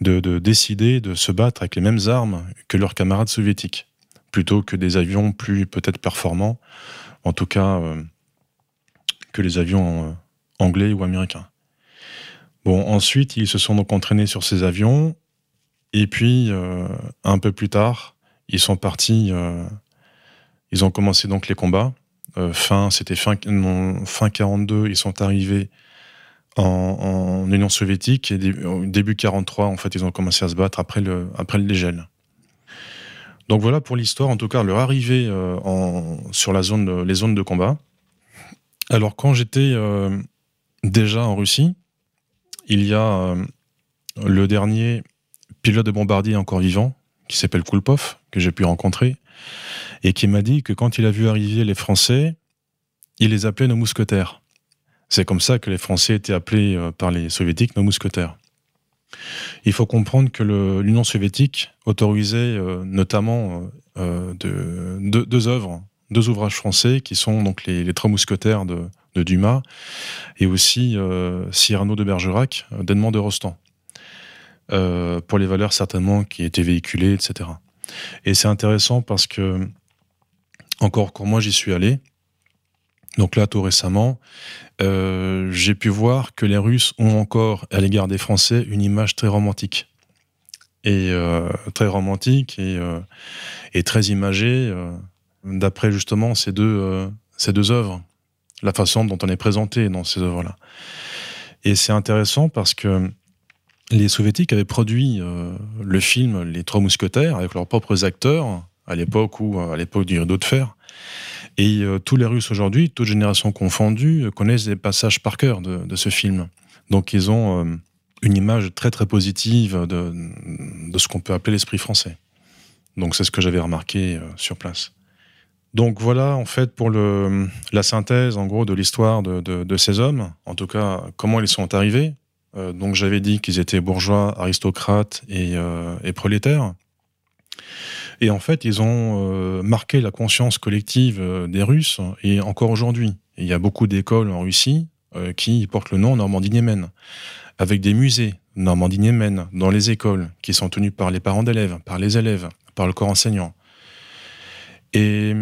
de, de, décider de se battre avec les mêmes armes que leurs camarades soviétiques, plutôt que des avions plus peut-être performants, en tout cas euh, que les avions anglais ou américains. Bon, ensuite, ils se sont donc entraînés sur ces avions, et puis, un peu plus tard, ils sont partis ils ont commencé donc les combats. Euh, fin, c'était fin, fin 42, ils sont arrivés en, Union soviétique et début 43, en fait, ils ont commencé à se battre après le, après le dégel. Donc voilà pour l'histoire, en tout cas, leur arrivée euh, sur la zone, les zones de combat. Alors quand j'étais euh, déjà en Russie, il y a le dernier pilote de bombardier encore vivant, qui s'appelle Kulpov, que j'ai pu rencontrer, et qui m'a dit que quand il a vu arriver les Français, il les appelait nos mousquetaires. C'est comme ça que les Français étaient appelés euh, par les Soviétiques nos mousquetaires. Il faut comprendre que l'Union soviétique autorisait euh, notamment euh, deux œuvres, deux ouvrages français qui sont donc les, Trois mousquetaires de, Dumas et aussi Cyrano de Bergerac d'Edmond de Rostand. pour les valeurs certainement qui étaient véhiculées, etc. Et c'est intéressant parce que, encore quand moi j'y suis allé, donc là tout récemment, euh, j'ai pu voir que les Russes ont encore à l'égard des Français une image très romantique. Et euh, très romantique et, euh, très imagée, d'après justement ces deux, ces deux œuvres, la façon dont on est présenté dans ces œuvres-là. Et c'est intéressant parce que les soviétiques avaient produit le film Les Trois Mousquetaires avec leurs propres acteurs à l'époque ou à l'époque du rideau de fer. Et euh, tous les Russes aujourd'hui, toutes générations confondues, connaissent des passages par cœur de, ce film. Donc ils ont euh, une image très très positive de, ce qu'on peut appeler l'esprit français. Donc c'est ce que j'avais remarqué sur place. Donc voilà en fait pour le, la synthèse en gros de l'histoire de, de, ces hommes, en tout cas comment ils sont arrivés, euh, donc j'avais dit qu'ils étaient bourgeois, aristocrates et, euh, prolétaires. Et en fait, ils ont euh, marqué la conscience collective des Russes, et encore aujourd'hui. Il y a beaucoup d'écoles en Russie qui portent le nom Normandie-Niemen, avec des musées Normandie-Niemen dans les écoles, qui sont tenus par les parents d'élèves, par les élèves, par le corps enseignant. Et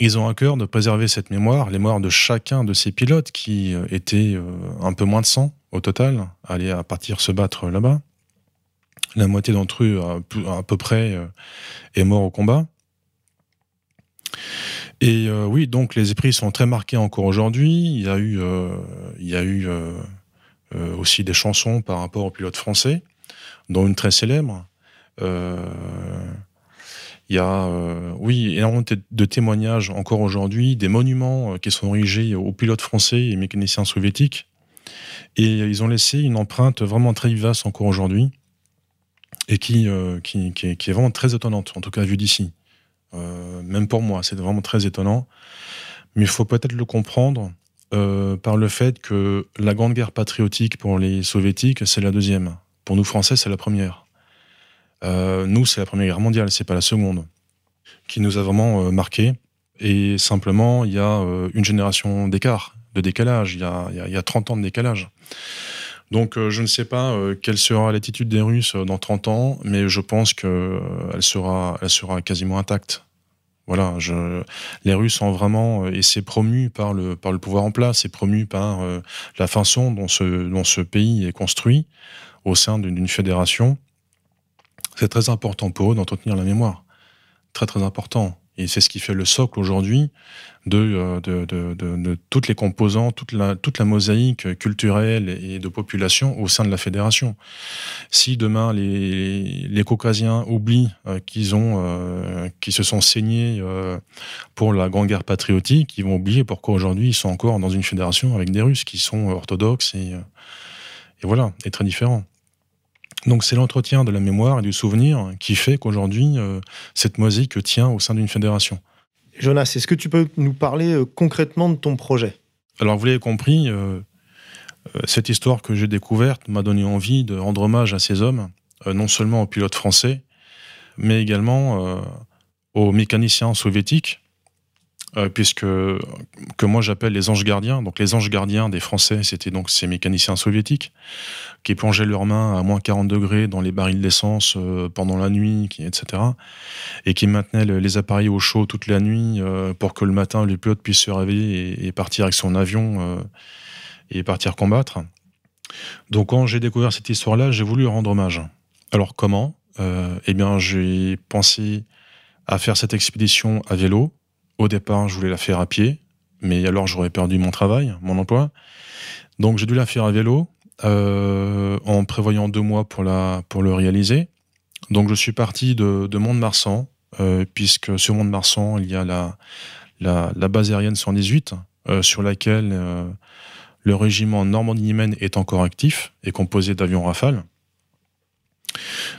ils ont à cœur de préserver cette mémoire, les mémoires de chacun de ces pilotes qui étaient un peu moins de 100 au total, aller à partir se battre là-bas. La moitié d'entre eux, à, peu près, euh, est mort au combat. Et euh, oui, donc les esprits sont très marqués encore aujourd'hui. Il y a eu, euh, il y a eu aussi des chansons par rapport aux pilotes français, dont une très célèbre. il y a, oui, énormément de témoignages encore aujourd'hui, des monuments qui sont érigés aux pilotes français et mécaniciens soviétiques et ils ont laissé une empreinte vraiment très vivace encore aujourd'hui et qui, euh, qui, qui, est, vraiment très étonnante, en tout cas vu d'ici. Euh, même pour moi, c'est vraiment très étonnant. Mais il faut peut-être le comprendre euh, par le fait que la Grande Guerre patriotique pour les soviétiques, c'est la deuxième. Pour nous, Français, c'est la première. nous, c'est la Première Guerre mondiale, c'est pas la seconde, qui nous a vraiment marqué. Et simplement, il y a une génération d'écart de décalage. Il y, a, il, y a, 30 ans de décalage. Donc euh, je ne sais pas euh, quelle sera l'attitude des Russes euh, dans 30 ans, mais je pense qu'elle sera, elle sera quasiment intacte. Voilà, les Russes ont vraiment, et c'est promu par le, par le pouvoir en place, c'est promu par la façon dont ce, dont ce pays est construit au sein d'une fédération. C'est très important pour eux d'entretenir la mémoire. Très très important. Et c'est ce qui fait le socle aujourd'hui de, de, de, de, toutes les composants, toute la, toute la mosaïque culturelle et de population au sein de la fédération. Si demain les, les Caucasiens oublient euh, qu'ils ont, euh, qu'ils se sont saignés euh, pour la Grande Guerre patriotique, ils vont oublier pourquoi aujourd'hui ils sont encore dans une fédération avec des Russes qui sont orthodoxes et, et voilà, et très différents. Donc c'est l'entretien de la mémoire et du souvenir qui fait qu'aujourd'hui, euh, cette mosaïque tient au sein d'une fédération. Jonas, est-ce que tu peux nous parler euh, concrètement de ton projet? Alors vous l'avez compris, euh, cette histoire que j'ai découverte m'a donné envie de rendre hommage à ces hommes, non seulement aux pilotes français, mais également aux mécaniciens soviétiques puisque que moi j'appelle les anges gardiens. Donc les anges gardiens des Français, c'était donc ces mécaniciens soviétiques qui plongeaient leurs mains à moins 40 degrés dans les barils d'essence euh, pendant la nuit, etc. Et qui maintenaient les appareils au chaud toute la nuit euh, pour que le matin le pilote puisse se réveiller et, partir avec son avion et partir combattre. Donc quand j'ai découvert cette histoire-là, j'ai voulu rendre hommage. Alors comment? Eh bien j'ai pensé à faire cette expédition à vélo au départ, je voulais la faire à pied, mais alors j'aurais perdu mon travail, mon emploi. Donc j'ai dû la faire à vélo, euh, en prévoyant deux mois pour, la, pour le réaliser. Donc je suis parti de, de Mont-de-Marsan, euh, puisque sur Mont-de-Marsan, il y a la, la, base aérienne 118, euh, sur laquelle le régiment Normandie-Niemen est encore actif et composé d'avions Rafale.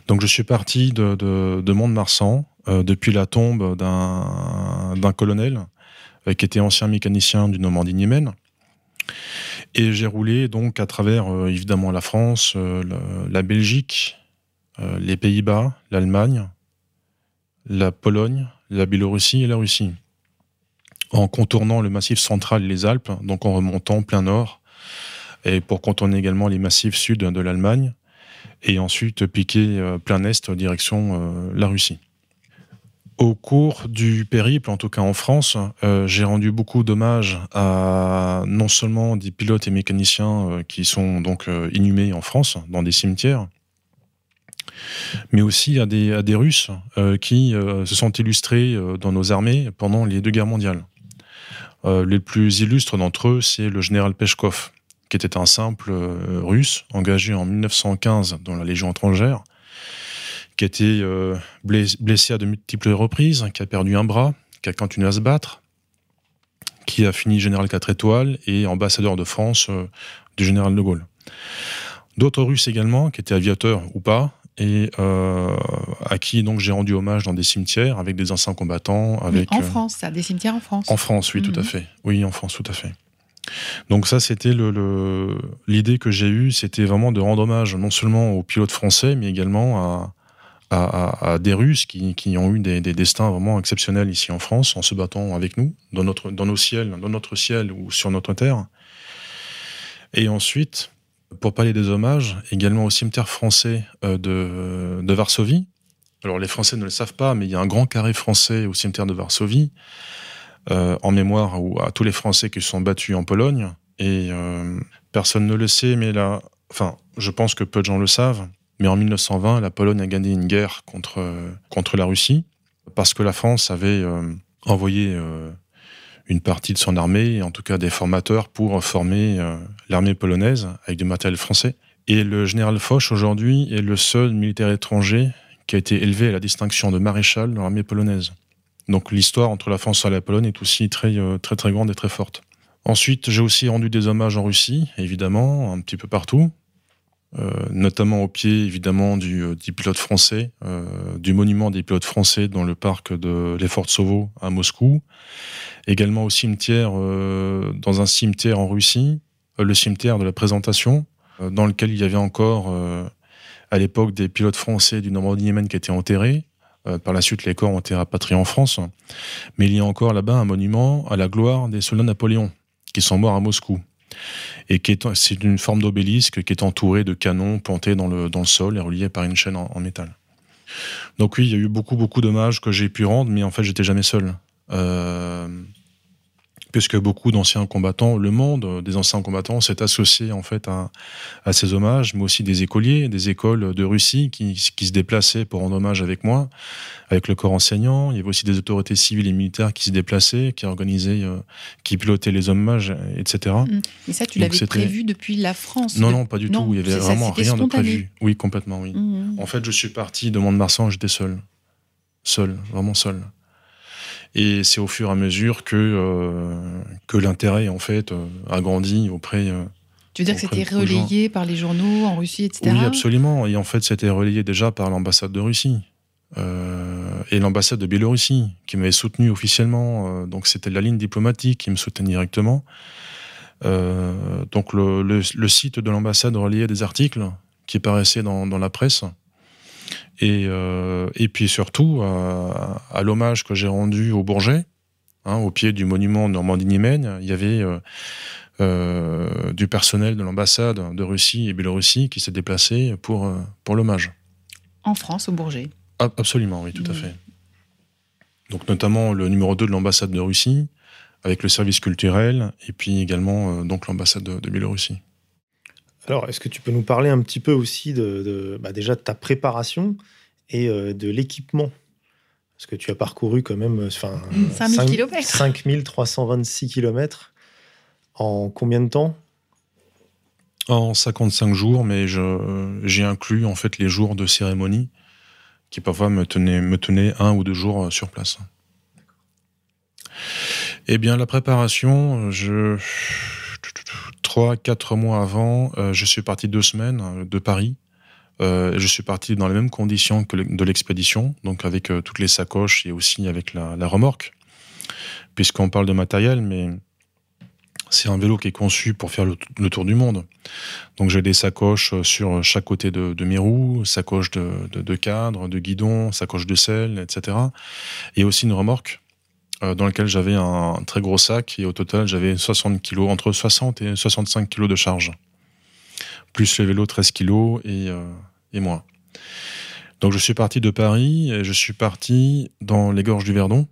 Donc je suis parti de, de, de Mont-de-Marsan euh, depuis la tombe d'un colonel euh, qui était ancien mécanicien du Normandie-Niemen. Et j'ai roulé donc à travers euh, évidemment la France, la Belgique, les Pays-Bas, l'Allemagne, la Pologne, la Biélorussie et la Russie. En contournant le massif central et les Alpes, donc en remontant plein nord, et pour contourner également les massifs sud de l'Allemagne, et ensuite piquer plein est direction la Russie. Au cours du périple, en tout cas en France, euh, j'ai rendu beaucoup d'hommages à non seulement des pilotes et mécaniciens euh, qui sont donc euh, inhumés en France, dans des cimetières, mais aussi à des, à des Russes qui se sont illustrés dans nos armées pendant les deux guerres mondiales. les plus illustres d'entre eux, c'est le général Peshkov, qui était un simple russe engagé en 1915 dans la Légion étrangère qui a été euh, blessé à de multiples reprises, qui a perdu un bras, qui a continué à se battre, qui a fini général 4 étoiles et ambassadeur de France euh, du général de Gaulle. D'autres Russes également, qui étaient aviateurs ou pas, et euh, à qui donc j'ai rendu hommage dans des cimetières avec des anciens combattants. Avec, en France, ça, des cimetières en France. En France, oui, tout à mhm. fait. Oui, en France, tout à fait. Donc ça, c'était l'idée le, que j'ai eue, c'était vraiment de rendre hommage non seulement aux pilotes français, mais également à, à, des Russes qui, qui ont eu des, destins vraiment exceptionnels ici en France en se battant avec nous dans notre dans nos ciels, dans notre ciel ou sur notre terre. Et ensuite, pour parler des hommages, également au cimetière français euh, de, de Varsovie. Alors les Français ne le savent pas, mais il y a un grand carré français au cimetière de Varsovie euh, en mémoire à tous les Français qui se sont battus en Pologne. Et euh, personne ne le sait, mais là, enfin, je pense que peu de gens le savent. Mais en 1920, la Pologne a gagné une guerre contre, contre la Russie parce que la France avait euh, envoyé euh, une partie de son armée, en tout cas des formateurs, pour former euh, l'armée polonaise avec du matériel français. Et le général Foch, aujourd'hui, est le seul militaire étranger qui a été élevé à la distinction de maréchal dans l'armée polonaise. Donc l'histoire entre la France et la Pologne est aussi très, très, très grande et très forte. Ensuite, j'ai aussi rendu des hommages en Russie, évidemment, un petit peu partout. Euh, notamment au pied évidemment du, euh, pilote français, euh, du monument des pilotes français dans le parc de l'Effort Sovo à Moscou, également au cimetière, dans un cimetière en Russie, le cimetière de la présentation, dans lequel il y avait encore à l'époque des pilotes français du Normandie-Yémen qui étaient enterrés. par la suite, les corps ont été rapatriés en France. Mais il y a encore là-bas un monument à la gloire des soldats Napoléon qui sont morts à Moscou et qui est, c'est une forme d'obélisque qui est entouré de canons plantés dans le, dans sol et relié par une chaîne en, métal. Donc oui, il y a eu beaucoup, beaucoup d'hommages que j'ai pu rendre, mais en fait, j'étais jamais seul. Euh, puisque beaucoup d'anciens combattants, le monde des anciens combattants s'est associé en fait à, ces hommages, mais aussi des écoliers, des écoles de Russie qui, se déplaçaient pour rendre hommage avec moi, avec le corps enseignant. Il y avait aussi des autorités civiles et militaires qui se déplaçaient, qui organisaient, euh, qui pilotaient les hommages, etc. Mmh. Mais ça, tu l'avais prévu depuis la France Non, non, pas du tout. Il y avait vraiment rien de prévu. Oui, complètement, oui. Mmh. En fait, je suis parti de Mont-de-Marsan, j'étais seul. Seul, vraiment seul. Et c'est au fur et à mesure que, euh, que l'intérêt, en fait, euh, a grandi auprès. Euh, tu veux dire que c'était relayé par les journaux en Russie, etc. Oui, absolument. Et en fait, c'était relayé déjà par l'ambassade de Russie. et l'ambassade de Biélorussie, qui m'avait soutenu officiellement. donc c'était la ligne diplomatique qui me soutenait directement. donc le, site de l'ambassade reliait des articles qui paraissaient dans, la presse. Et, et puis surtout, à l'hommage que j'ai rendu au Bourget, hein, au pied du monument Normandie-Niemen, il y avait euh, du personnel de l'ambassade de Russie et Biélorussie qui s'est déplacé pour, euh, pour l'hommage. En France, au Bourget Absolument, oui, tout à fait. Donc notamment le numéro 2 de l'ambassade de Russie, avec le service culturel, et puis également euh, donc l'ambassade de, Biélorussie. Alors, est-ce que tu peux nous parler un petit peu aussi de, bah, déjà de ta préparation et de l'équipement? Parce que tu as parcouru quand même 5000 km. 5326 km. En combien de temps? En 55 jours, mais j'ai inclus en fait les jours de cérémonie qui parfois me tenaient, me tenaient un ou deux jours euh, sur place. Eh bien, la préparation, je... trois, quatre mois avant, euh, je suis parti deux semaines euh, de Paris. je suis parti dans les mêmes conditions que de l'expédition, donc avec toutes les sacoches et aussi avec la, remorque, puisqu'on parle de matériel, mais c'est un vélo qui est conçu pour faire le, tour du monde. Donc j'ai des sacoches euh, sur chaque côté de, mes roues, sacoches de, cadre, de guidon, sacoche de selle, etc. Et aussi une remorque euh, dans laquelle j'avais un très gros sac et au total j'avais 60 kg, entre 60 et 65 kg de charge. Plus le vélo 13 kg et, euh, et moi. Donc je suis parti de Paris et je suis parti dans les gorges du Verdon,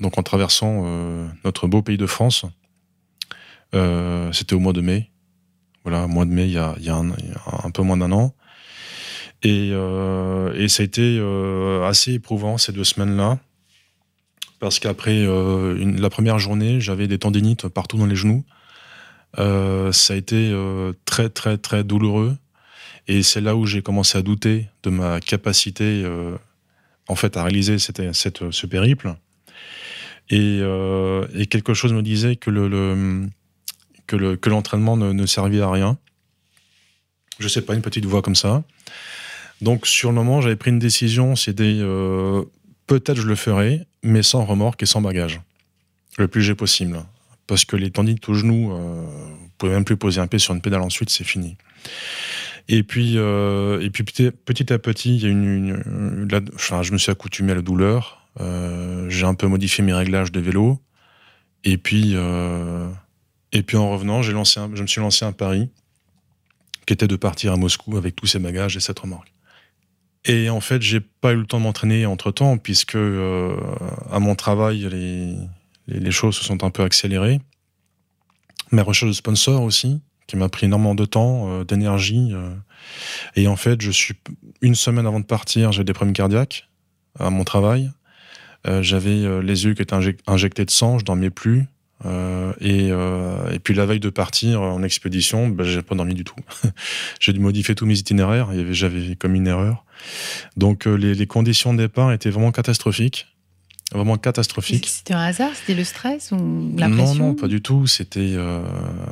donc en traversant notre beau pays de France euh, c'était au mois de mai. Voilà, mois de mai, il y a, un, peu moins d'un an. Et, euh, ça a été euh, assez éprouvant ces deux semaines-là. Parce qu'après la première journée, j'avais des tendinites partout dans les genoux. ça a été très, très, très douloureux. Et c'est là où j'ai commencé à douter de ma capacité, en fait, à réaliser cette, ce périple. Et, quelque chose me disait que le que l'entraînement ne, servait à rien. Je sais pas, une petite voix comme ça. Donc sur le moment, j'avais pris une décision, c'était euh, peut-être je le ferai, mais sans remorque et sans bagage, le plus léger possible. Parce que les tendinites au genou, euh, vous pouvez même plus poser un pied sur une pédale ensuite, c'est fini. Et puis, euh, petit, à petit, je me suis accoutumé à la douleur. j'ai un peu modifié mes réglages de vélo. Et puis, et puis en revenant, je me suis lancé un pari qui était de partir à Moscou avec tous ces bagages et cette remorque. Et en fait, j'ai pas eu le temps de m'entraîner entre temps, puisque euh, à mon travail, les, les, choses se sont un peu accélérées. Mes recherches de sponsors aussi, qui m'a pris énormément de temps, euh, d'énergie. Euh. et en fait, je suis une semaine avant de partir, j'ai des problèmes cardiaques à mon travail. J'avais les yeux qui étaient injectés de sang, je dormais plus. Euh, et, euh, et, puis la veille de partir en expédition, ben, j'ai pas dormi du tout. (laughs) j'ai dû modifier tous mes itinéraires. J'avais comme une erreur. Donc euh, les, les, conditions de départ étaient vraiment catastrophiques, vraiment catastrophiques. C'était un hasard, c'était le stress ou la pression Non, non, pas du tout. C'était euh,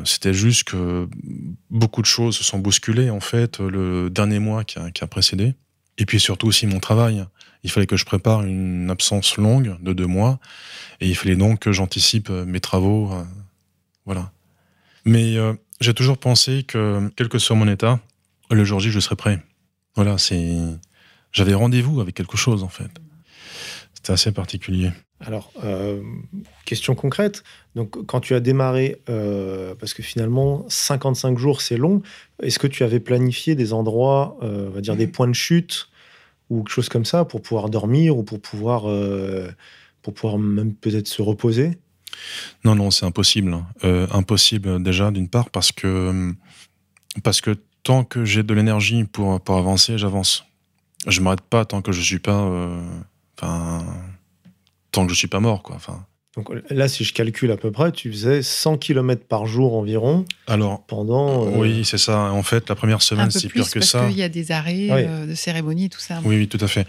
c'était juste que beaucoup de choses se sont bousculées en fait le dernier mois qui a, qui a précédé. Et puis surtout aussi mon travail. Il fallait que je prépare une absence longue de deux mois. Et il fallait donc que j'anticipe euh, mes travaux. Euh, voilà. Mais euh, j'ai toujours pensé que, quel que soit mon état, le jour J, je serai prêt. Voilà, c'est. J'avais rendez-vous avec quelque chose, en fait. C'était assez particulier. Alors, question concrète. Donc, quand tu as démarré, parce que finalement, 55 jours, c'est long, est-ce que tu avais planifié des endroits, on va dire des points de chute ou quelque chose comme ça pour pouvoir dormir ou pour pouvoir pour pouvoir même peut-être se reposer? Non, non, c'est impossible. Euh, impossible déjà d'une part parce que parce que tant que j'ai de l'énergie pour, pour avancer, j'avance. Je m'arrête pas tant que je suis pas, euh, enfin, tant que je suis pas mort, quoi. Enfin, donc là, si je calcule à peu près, tu faisais 100 km par jour environ. Alors, pendant. Euh, oui, c'est ça. En fait, la première semaine, c'est pire que parce ça. Parce qu'il y a des arrêts euh, de cérémonie et tout ça. Oui, oui, tout à fait.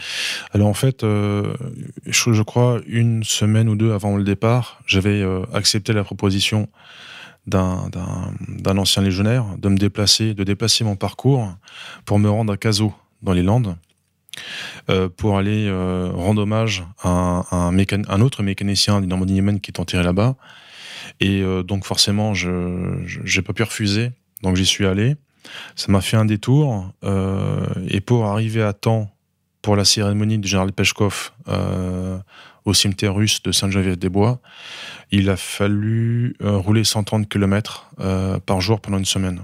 Alors en fait, euh, je, crois une semaine ou deux avant le départ, j'avais accepté la proposition d'un ancien légionnaire de me déplacer, de déplacer mon parcours pour me rendre à Cazaux, dans les Landes. Euh, pour aller euh, rendre hommage à un, autre mécanicien du Normandie Yemen qui est enterré là-bas. Et donc forcément, je n'ai pas pu refuser. Donc j'y suis allé. Ça m'a fait un détour. et pour arriver à temps pour la cérémonie du général Peshkov au cimetière russe de Sainte-Geneviève-des-Bois, il a fallu rouler 130 km par jour pendant une semaine.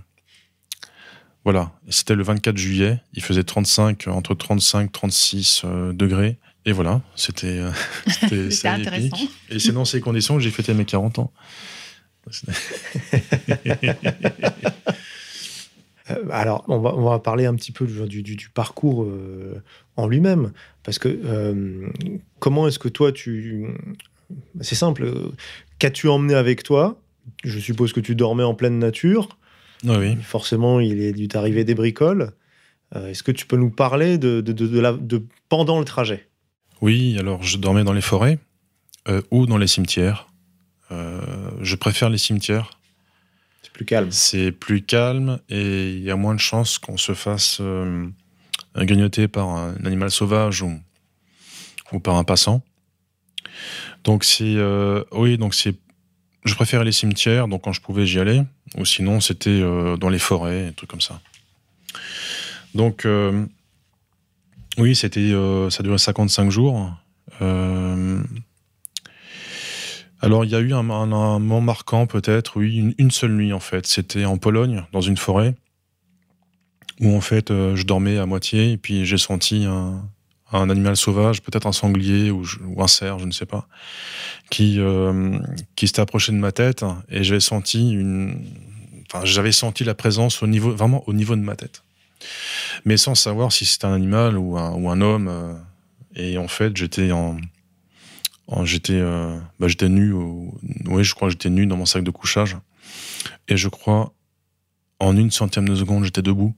Voilà, c'était le 24 juillet, il faisait 35, entre 35 36 degrés. Et voilà, c'était euh, (laughs) intéressant. Et c'est dans ces conditions que j'ai fêté mes 40 ans. (laughs) Euh, alors, on va, on va, parler un petit peu du, du, parcours euh, en lui-même. Parce que comment est-ce que toi, tu. C'est simple. Qu'as-tu emmené avec toi? Je suppose que tu dormais en pleine nature. Oui. Forcément, il est dû t'arriver des bricoles. est-ce que tu peux nous parler de, de, de, la, pendant le trajet? Oui, alors je dormais dans les forêts euh, ou dans les cimetières. Euh, je préfère les cimetières. C'est plus calme. C'est plus calme et il y a moins de chances qu'on se fasse euh, grignoter par un animal sauvage ou, ou par un passant. Donc c'est oui, donc c'est je préférais les cimetières, donc quand je pouvais j'y allais, ou sinon c'était dans les forêts, des trucs comme ça. Donc oui, c'était, euh, ça durait 55 jours. Euh, alors, il y a eu un, moment marquant, peut-être, oui, une, seule nuit, en fait. C'était en Pologne, dans une forêt, où, en fait, euh, je dormais à moitié, et puis j'ai senti un, animal sauvage, peut-être un sanglier ou, un cerf, je ne sais pas, qui, qui s'était approché de ma tête, et j'avais senti une. Enfin, j'avais senti la présence au niveau, vraiment au niveau de ma tête mais sans savoir si c'était un animal ou un, ou un homme. Euh, et en fait, j'étais en, j'étais, euh, bah, nu. oui, je crois j'étais nu dans mon sac de couchage. Et je crois, en une centième de seconde, j'étais debout,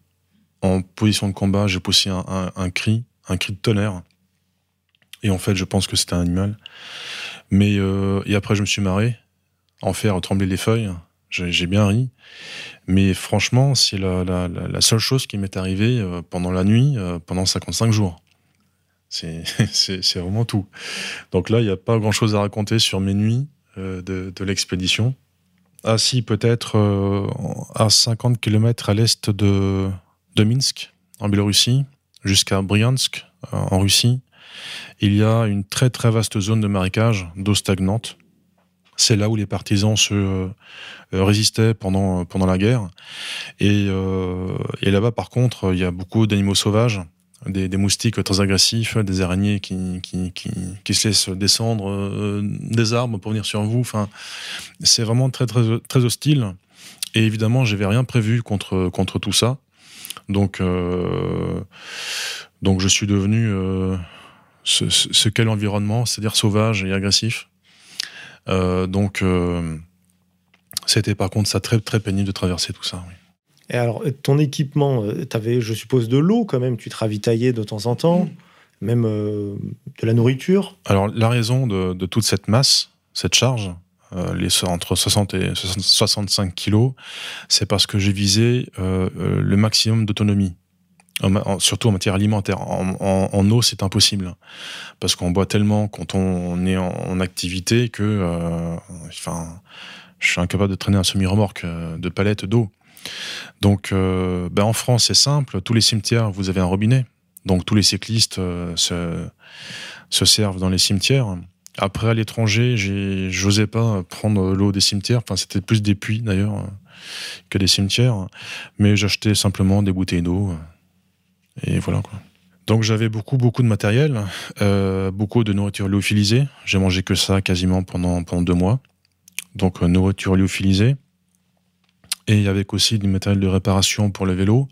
en position de combat. J'ai poussé un, cri, un cri de tonnerre. Et en fait, je pense que c'était un animal. Mais euh, et après, je me suis marré, en faire trembler les feuilles. J'ai bien ri. Mais franchement, c'est la, seule chose qui m'est arrivée euh, pendant la nuit, euh, pendant 55 jours. (laughs) C'est vraiment tout. Donc là, il n'y a pas grand-chose à raconter sur mes nuits euh, de, l'expédition. Ah si, peut-être à 50 km à l'est de, de Minsk, en Biélorussie, jusqu'à Bryansk, en Russie, il y a une très très vaste zone de marécage, d'eau stagnante, c'est là où les partisans se euh, résistaient pendant, pendant la guerre. Et, euh, là-bas, par contre, il y a beaucoup d'animaux sauvages, des, moustiques très agressifs, des araignées qui, qui, qui, se laissent descendre euh, des arbres pour venir sur vous. Enfin, c'est vraiment très, très, très hostile. Et évidemment, j'avais rien prévu contre, contre tout ça. Donc, donc je suis devenu ce, ce qu'est l'environnement, c'est-à-dire sauvage et agressif. Euh, donc, euh, c'était par contre ça très, très pénible de traverser tout ça. Et alors, ton équipement, euh, tu avais, je suppose, de l'eau quand même, tu te ravitaillais de temps en temps, même de la nourriture? Alors, la raison de, toute cette masse, cette charge, les, entre 60 et 65 kilos, c'est parce que j'ai visé le maximum d'autonomie surtout en matière alimentaire. En, eau, c'est impossible. Parce qu'on boit tellement quand on est en, activité que euh, enfin, je suis incapable de traîner un semi-remorque euh, de palettes d'eau. Donc, euh, ben en France, c'est simple. Tous les cimetières, vous avez un robinet. Donc, tous les cyclistes se, se, servent dans les cimetières. Après, à l'étranger, j'osais pas prendre l'eau des cimetières. Enfin, c'était plus des puits, d'ailleurs, que des cimetières. Mais j'achetais simplement des bouteilles d'eau et voilà quoi. Donc j'avais beaucoup beaucoup de matériel, euh, beaucoup de nourriture lyophilisée. J'ai mangé que ça quasiment pendant, pendant deux mois. Donc euh, nourriture lyophilisée. Et avec aussi du matériel de réparation pour le vélo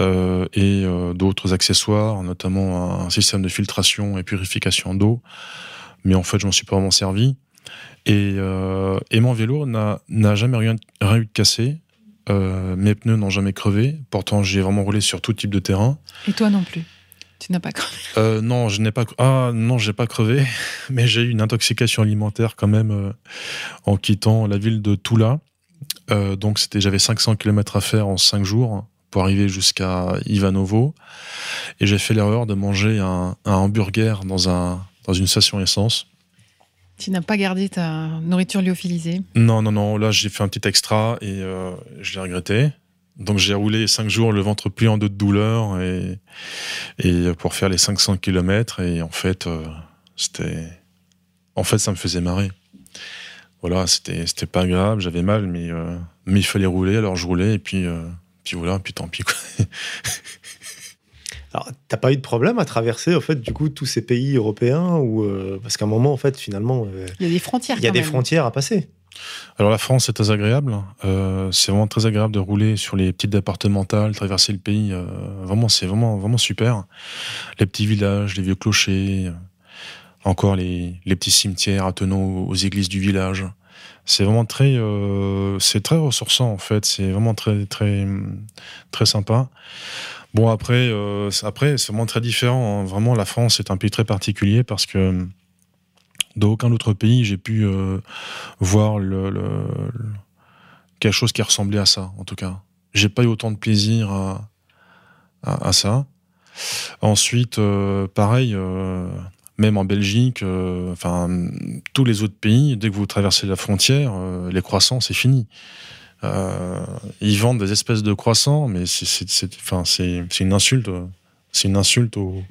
euh, et d'autres accessoires, notamment un système de filtration et purification d'eau. Mais en fait, je m'en suis pas vraiment servi. Et, et mon vélo n'a jamais rien, rien eu de cassé. Euh, mes pneus n'ont jamais crevé. Pourtant, j'ai vraiment roulé sur tout type de terrain. Et toi non plus Tu n'as pas crevé euh, Non, je n'ai pas. Ah non, j'ai pas crevé, (laughs) mais j'ai eu une intoxication alimentaire quand même euh, en quittant la ville de Toula. donc c'était, j'avais 500 km à faire en 5 jours pour arriver jusqu'à Ivanovo, et j'ai fait l'erreur de manger un, hamburger dans un dans une station essence. Tu n'as pas gardé ta nourriture lyophilisée Non, non, non. Là, j'ai fait un petit extra et je l'ai regretté. Donc j'ai roulé cinq jours le ventre pliant de douleur et, et pour faire les 500 km et en fait c'était en fait ça me faisait marrer. Voilà, c'était c'était pas grave, j'avais mal mais mais il fallait rouler alors je roulais et puis puis voilà, puis tant pis quoi. (laughs) Alors, t'as pas eu de problème à traverser, au fait, du coup, tous ces pays européens ou parce qu'à un moment, en fait, finalement, il y a des frontières. Il y a des frontières à passer. Alors la France c'est très agréable. Euh, c'est vraiment très agréable de rouler sur les petites départementales, traverser le pays. Euh, vraiment, c'est vraiment vraiment super. Les petits villages, les vieux clochers, euh, encore les, les, petits cimetières attenant aux églises du village. C'est vraiment très c'est très ressourçant en fait. C'est vraiment très très très sympa. Bon après après c'est vraiment très différent. Hein. Vraiment la France est un pays très particulier parce que dans aucun autre pays, j'ai pu euh, voir quelque chose qui ressemblait à ça, en tout cas. J'ai pas eu autant de plaisir à, ça. Ensuite, euh, pareil, euh, même en Belgique, enfin tous les autres pays, dès que vous traversez la frontière, les croissants, c'est fini. ils vendent des espèces de croissants, mais c'est, enfin, une insulte, c'est une insulte au,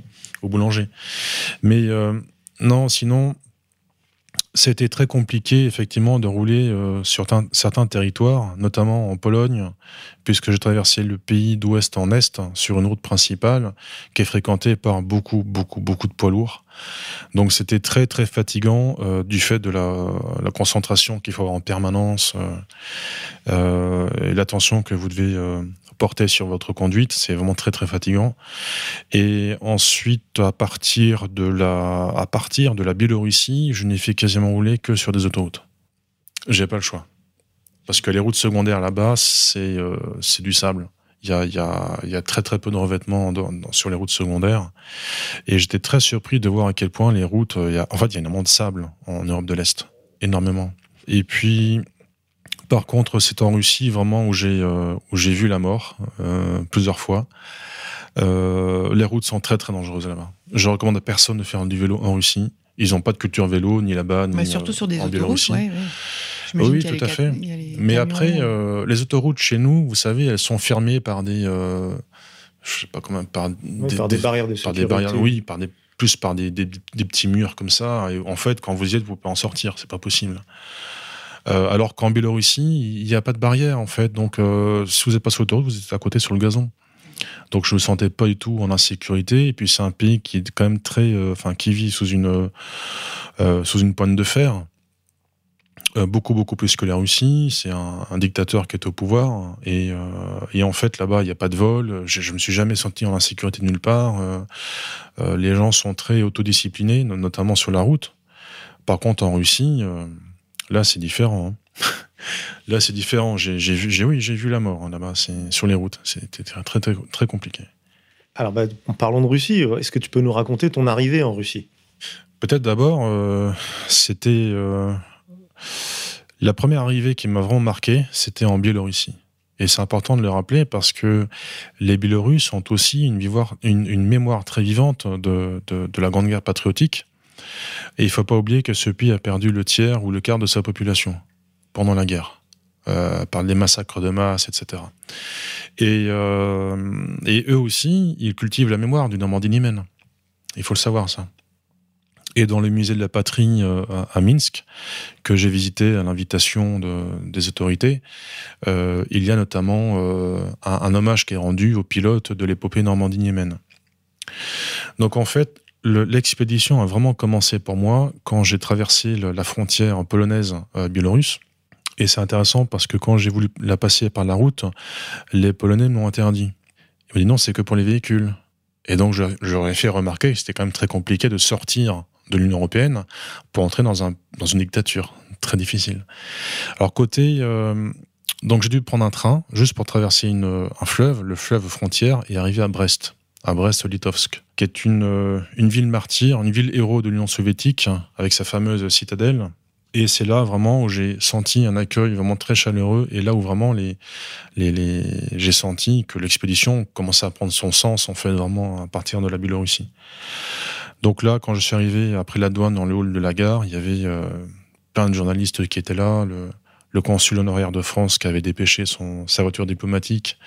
au boulanger. Mais non, sinon, c'était très compliqué, effectivement, de rouler euh, sur certains territoires, notamment en Pologne, puisque j'ai traversé le pays d'ouest en est sur une route principale qui est fréquentée par beaucoup, beaucoup, beaucoup de poids lourds. Donc c'était très, très fatigant euh, du fait de la, concentration qu'il faut avoir en permanence euh, et l'attention que vous devez porter sur votre conduite. C'est vraiment très très fatigant. Et ensuite, à partir de la, à partir de la Biélorussie, je n'ai fait quasiment rouler que sur des autoroutes. J'ai pas le choix. Parce que les routes secondaires là-bas, c'est euh, du sable. Il y a, y, a, y a, très très peu de revêtements sur les routes secondaires. Et j'étais très surpris de voir à quel point les routes. Y a, en fait, il y a énormément de sable en Europe de l'Est. Énormément. Et puis, par contre, c'est en Russie vraiment où j'ai euh, où j'ai vu la mort euh, plusieurs fois. Euh, les routes sont très très dangereuses là-bas. Je recommande à personne de faire du vélo en Russie. Ils n'ont pas de culture vélo ni là-bas ni surtout sur des en autoroutes. Ouais, Oui, tout à fait. Mais après, les autoroutes chez nous, vous savez, elles sont fermées par des, je sais pas comment, par, des, par des, barrières de sécurité. Par des barrières, oui, par des plus par des, des, petits murs comme ça. Et en fait, quand vous y êtes, vous pouvez en sortir. C'est pas possible. Euh, alors qu'en Biélorussie, il n'y a pas de barrière en fait. Donc, euh, si vous n'êtes pas sur l'autoroute, vous êtes à côté sur le gazon. Donc, je me sentais pas du tout en insécurité. Et puis, c'est un pays qui est quand même très, euh, enfin, qui vit sous une sous une pointe de fer. beaucoup beaucoup plus que la Russie. C'est un, dictateur qui est au pouvoir et, en fait là-bas il n'y a pas de vol. Je, je me suis jamais senti en insécurité nulle part. les gens sont très autodisciplinés, notamment sur la route. Par contre en Russie Là, c'est différent. Hein. (laughs) Là, c'est différent. J'ai vu, oui, j'ai vu la mort hein, là-bas. C'est sur les routes. C'était très, très, très, compliqué. Alors, bah, en parlant de Russie, est-ce que tu peux nous raconter ton arrivée en Russie? Peut-être d'abord, euh, c'était euh, la première arrivée qui m'a vraiment marqué, c'était en Biélorussie. Et c'est important de le rappeler parce que les Biélorusses ont aussi une, une, mémoire très vivante de, de, la Grande Guerre patriotique. Et il ne faut pas oublier que ce pays a perdu le tiers ou le quart de sa population pendant la guerre, euh, par les massacres de masse, etc. Euh, et, eux aussi, ils cultivent la mémoire du Normandie Niemen. Il faut le savoir, ça. Et dans le musée de la patrie euh, à, Minsk, que j'ai visité à l'invitation des autorités, il y a notamment un, hommage qui est rendu aux pilotes de l'épopée Normandie-Niemen. Donc en fait, l'expédition a vraiment commencé pour moi quand j'ai traversé la frontière polonaise euh. Et c'est intéressant parce que quand j'ai voulu la passer par la route, les Polonais m'ont interdit. Ils m'ont dit non, c'est que pour les véhicules. Et donc j'aurais fait remarquer que c'était quand même très compliqué de sortir de l'Union européenne pour entrer dans, un, dans une dictature. Très difficile. Alors côté... Euh, donc j'ai dû prendre un train juste pour traverser un fleuve, le fleuve frontière, et arriver à Brest à Brest-Litovsk, qui est une, euh, une ville martyre, une ville héros de l'Union soviétique, avec sa fameuse citadelle. Et c'est là vraiment où j'ai senti un accueil vraiment très chaleureux et là où vraiment les, les, les j'ai senti que l'expédition commençait à prendre son sens en fait vraiment à partir de la Biélorussie. Donc là, quand je suis arrivé après la douane dans le hall de la gare, il y avait euh, plein de journalistes qui étaient là, le, le consul honoraire de France qui avait dépêché son, sa voiture diplomatique,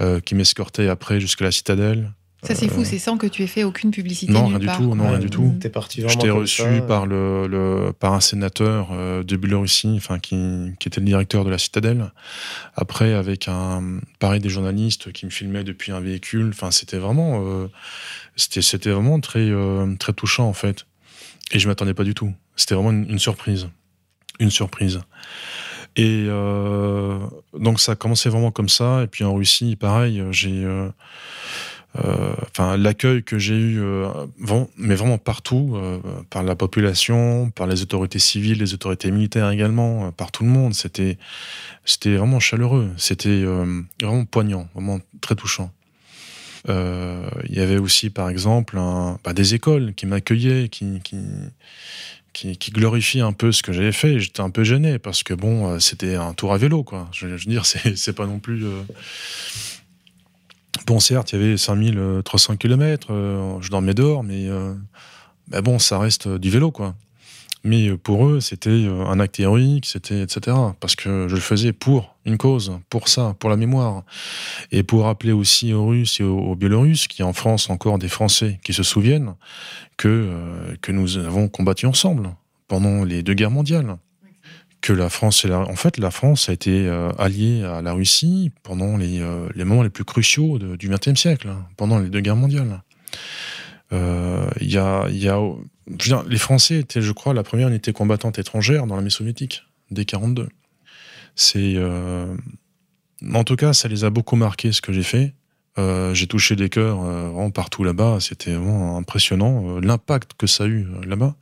euh, qui m'escortait après jusqu'à la citadelle. Ça, c'est Euh, fou, c'est sans que tu aies fait aucune publicité. Non, rien du part, tout, non, rien du tout. T'es parti vraiment J'étais reçu ça. par, le, le- par un sénateur euh, de Biélorussie, enfin, qui, qui était le directeur de la citadelle. Après, avec un, pareil, des journalistes qui me filmaient depuis un véhicule. Enfin, c'était vraiment, euh, c'était, c'était vraiment très, euh, très touchant, en fait. Et je m'attendais pas du tout. C'était vraiment une, une surprise. Une surprise. Et euh, donc, ça a commencé vraiment comme ça. Et puis en Russie, pareil, j'ai. Euh, enfin l'accueil que j'ai eu, euh, mais vraiment partout, euh, par la population, par les autorités civiles, les autorités militaires également, par tout le monde, c'était c'était vraiment chaleureux, c'était vraiment poignant, vraiment très touchant. Il y avait aussi, par exemple, bah, des écoles qui m'accueillaient, qui, qui, qui, glorifiaient un peu ce que j'avais fait. J'étais un peu gêné parce que bon, c'était un tour à vélo, quoi. Je, veux dire, c'est pas non plus. Bon, certes, il y avait 5300 km, euh, je dormais dehors, mais, euh, bah bon, ça reste euh, du vélo, quoi. Mais pour eux, c'était un acte héroïque, c'était etc. Parce que je le faisais pour une cause, pour ça, pour la mémoire. Et pour rappeler aussi aux Russes et aux, Biélorusses, qui en France encore des Français qui se souviennent que nous avons combattu ensemble pendant les deux guerres mondiales. Que la France, la- en fait, la France a été euh, alliée à la Russie pendant les, euh, moments les plus cruciaux du XXe siècle, hein, pendant les deux guerres mondiales. Euh, Il y a, les Français étaient, je crois, la première unité combattante étrangère dans l'armée soviétique, dès 42. C'est, en tout cas, ça les a beaucoup marqués ce que j'ai fait. J'ai touché des cœurs partout là-bas. C'était vraiment impressionnant l'impact que ça a eu là-bas.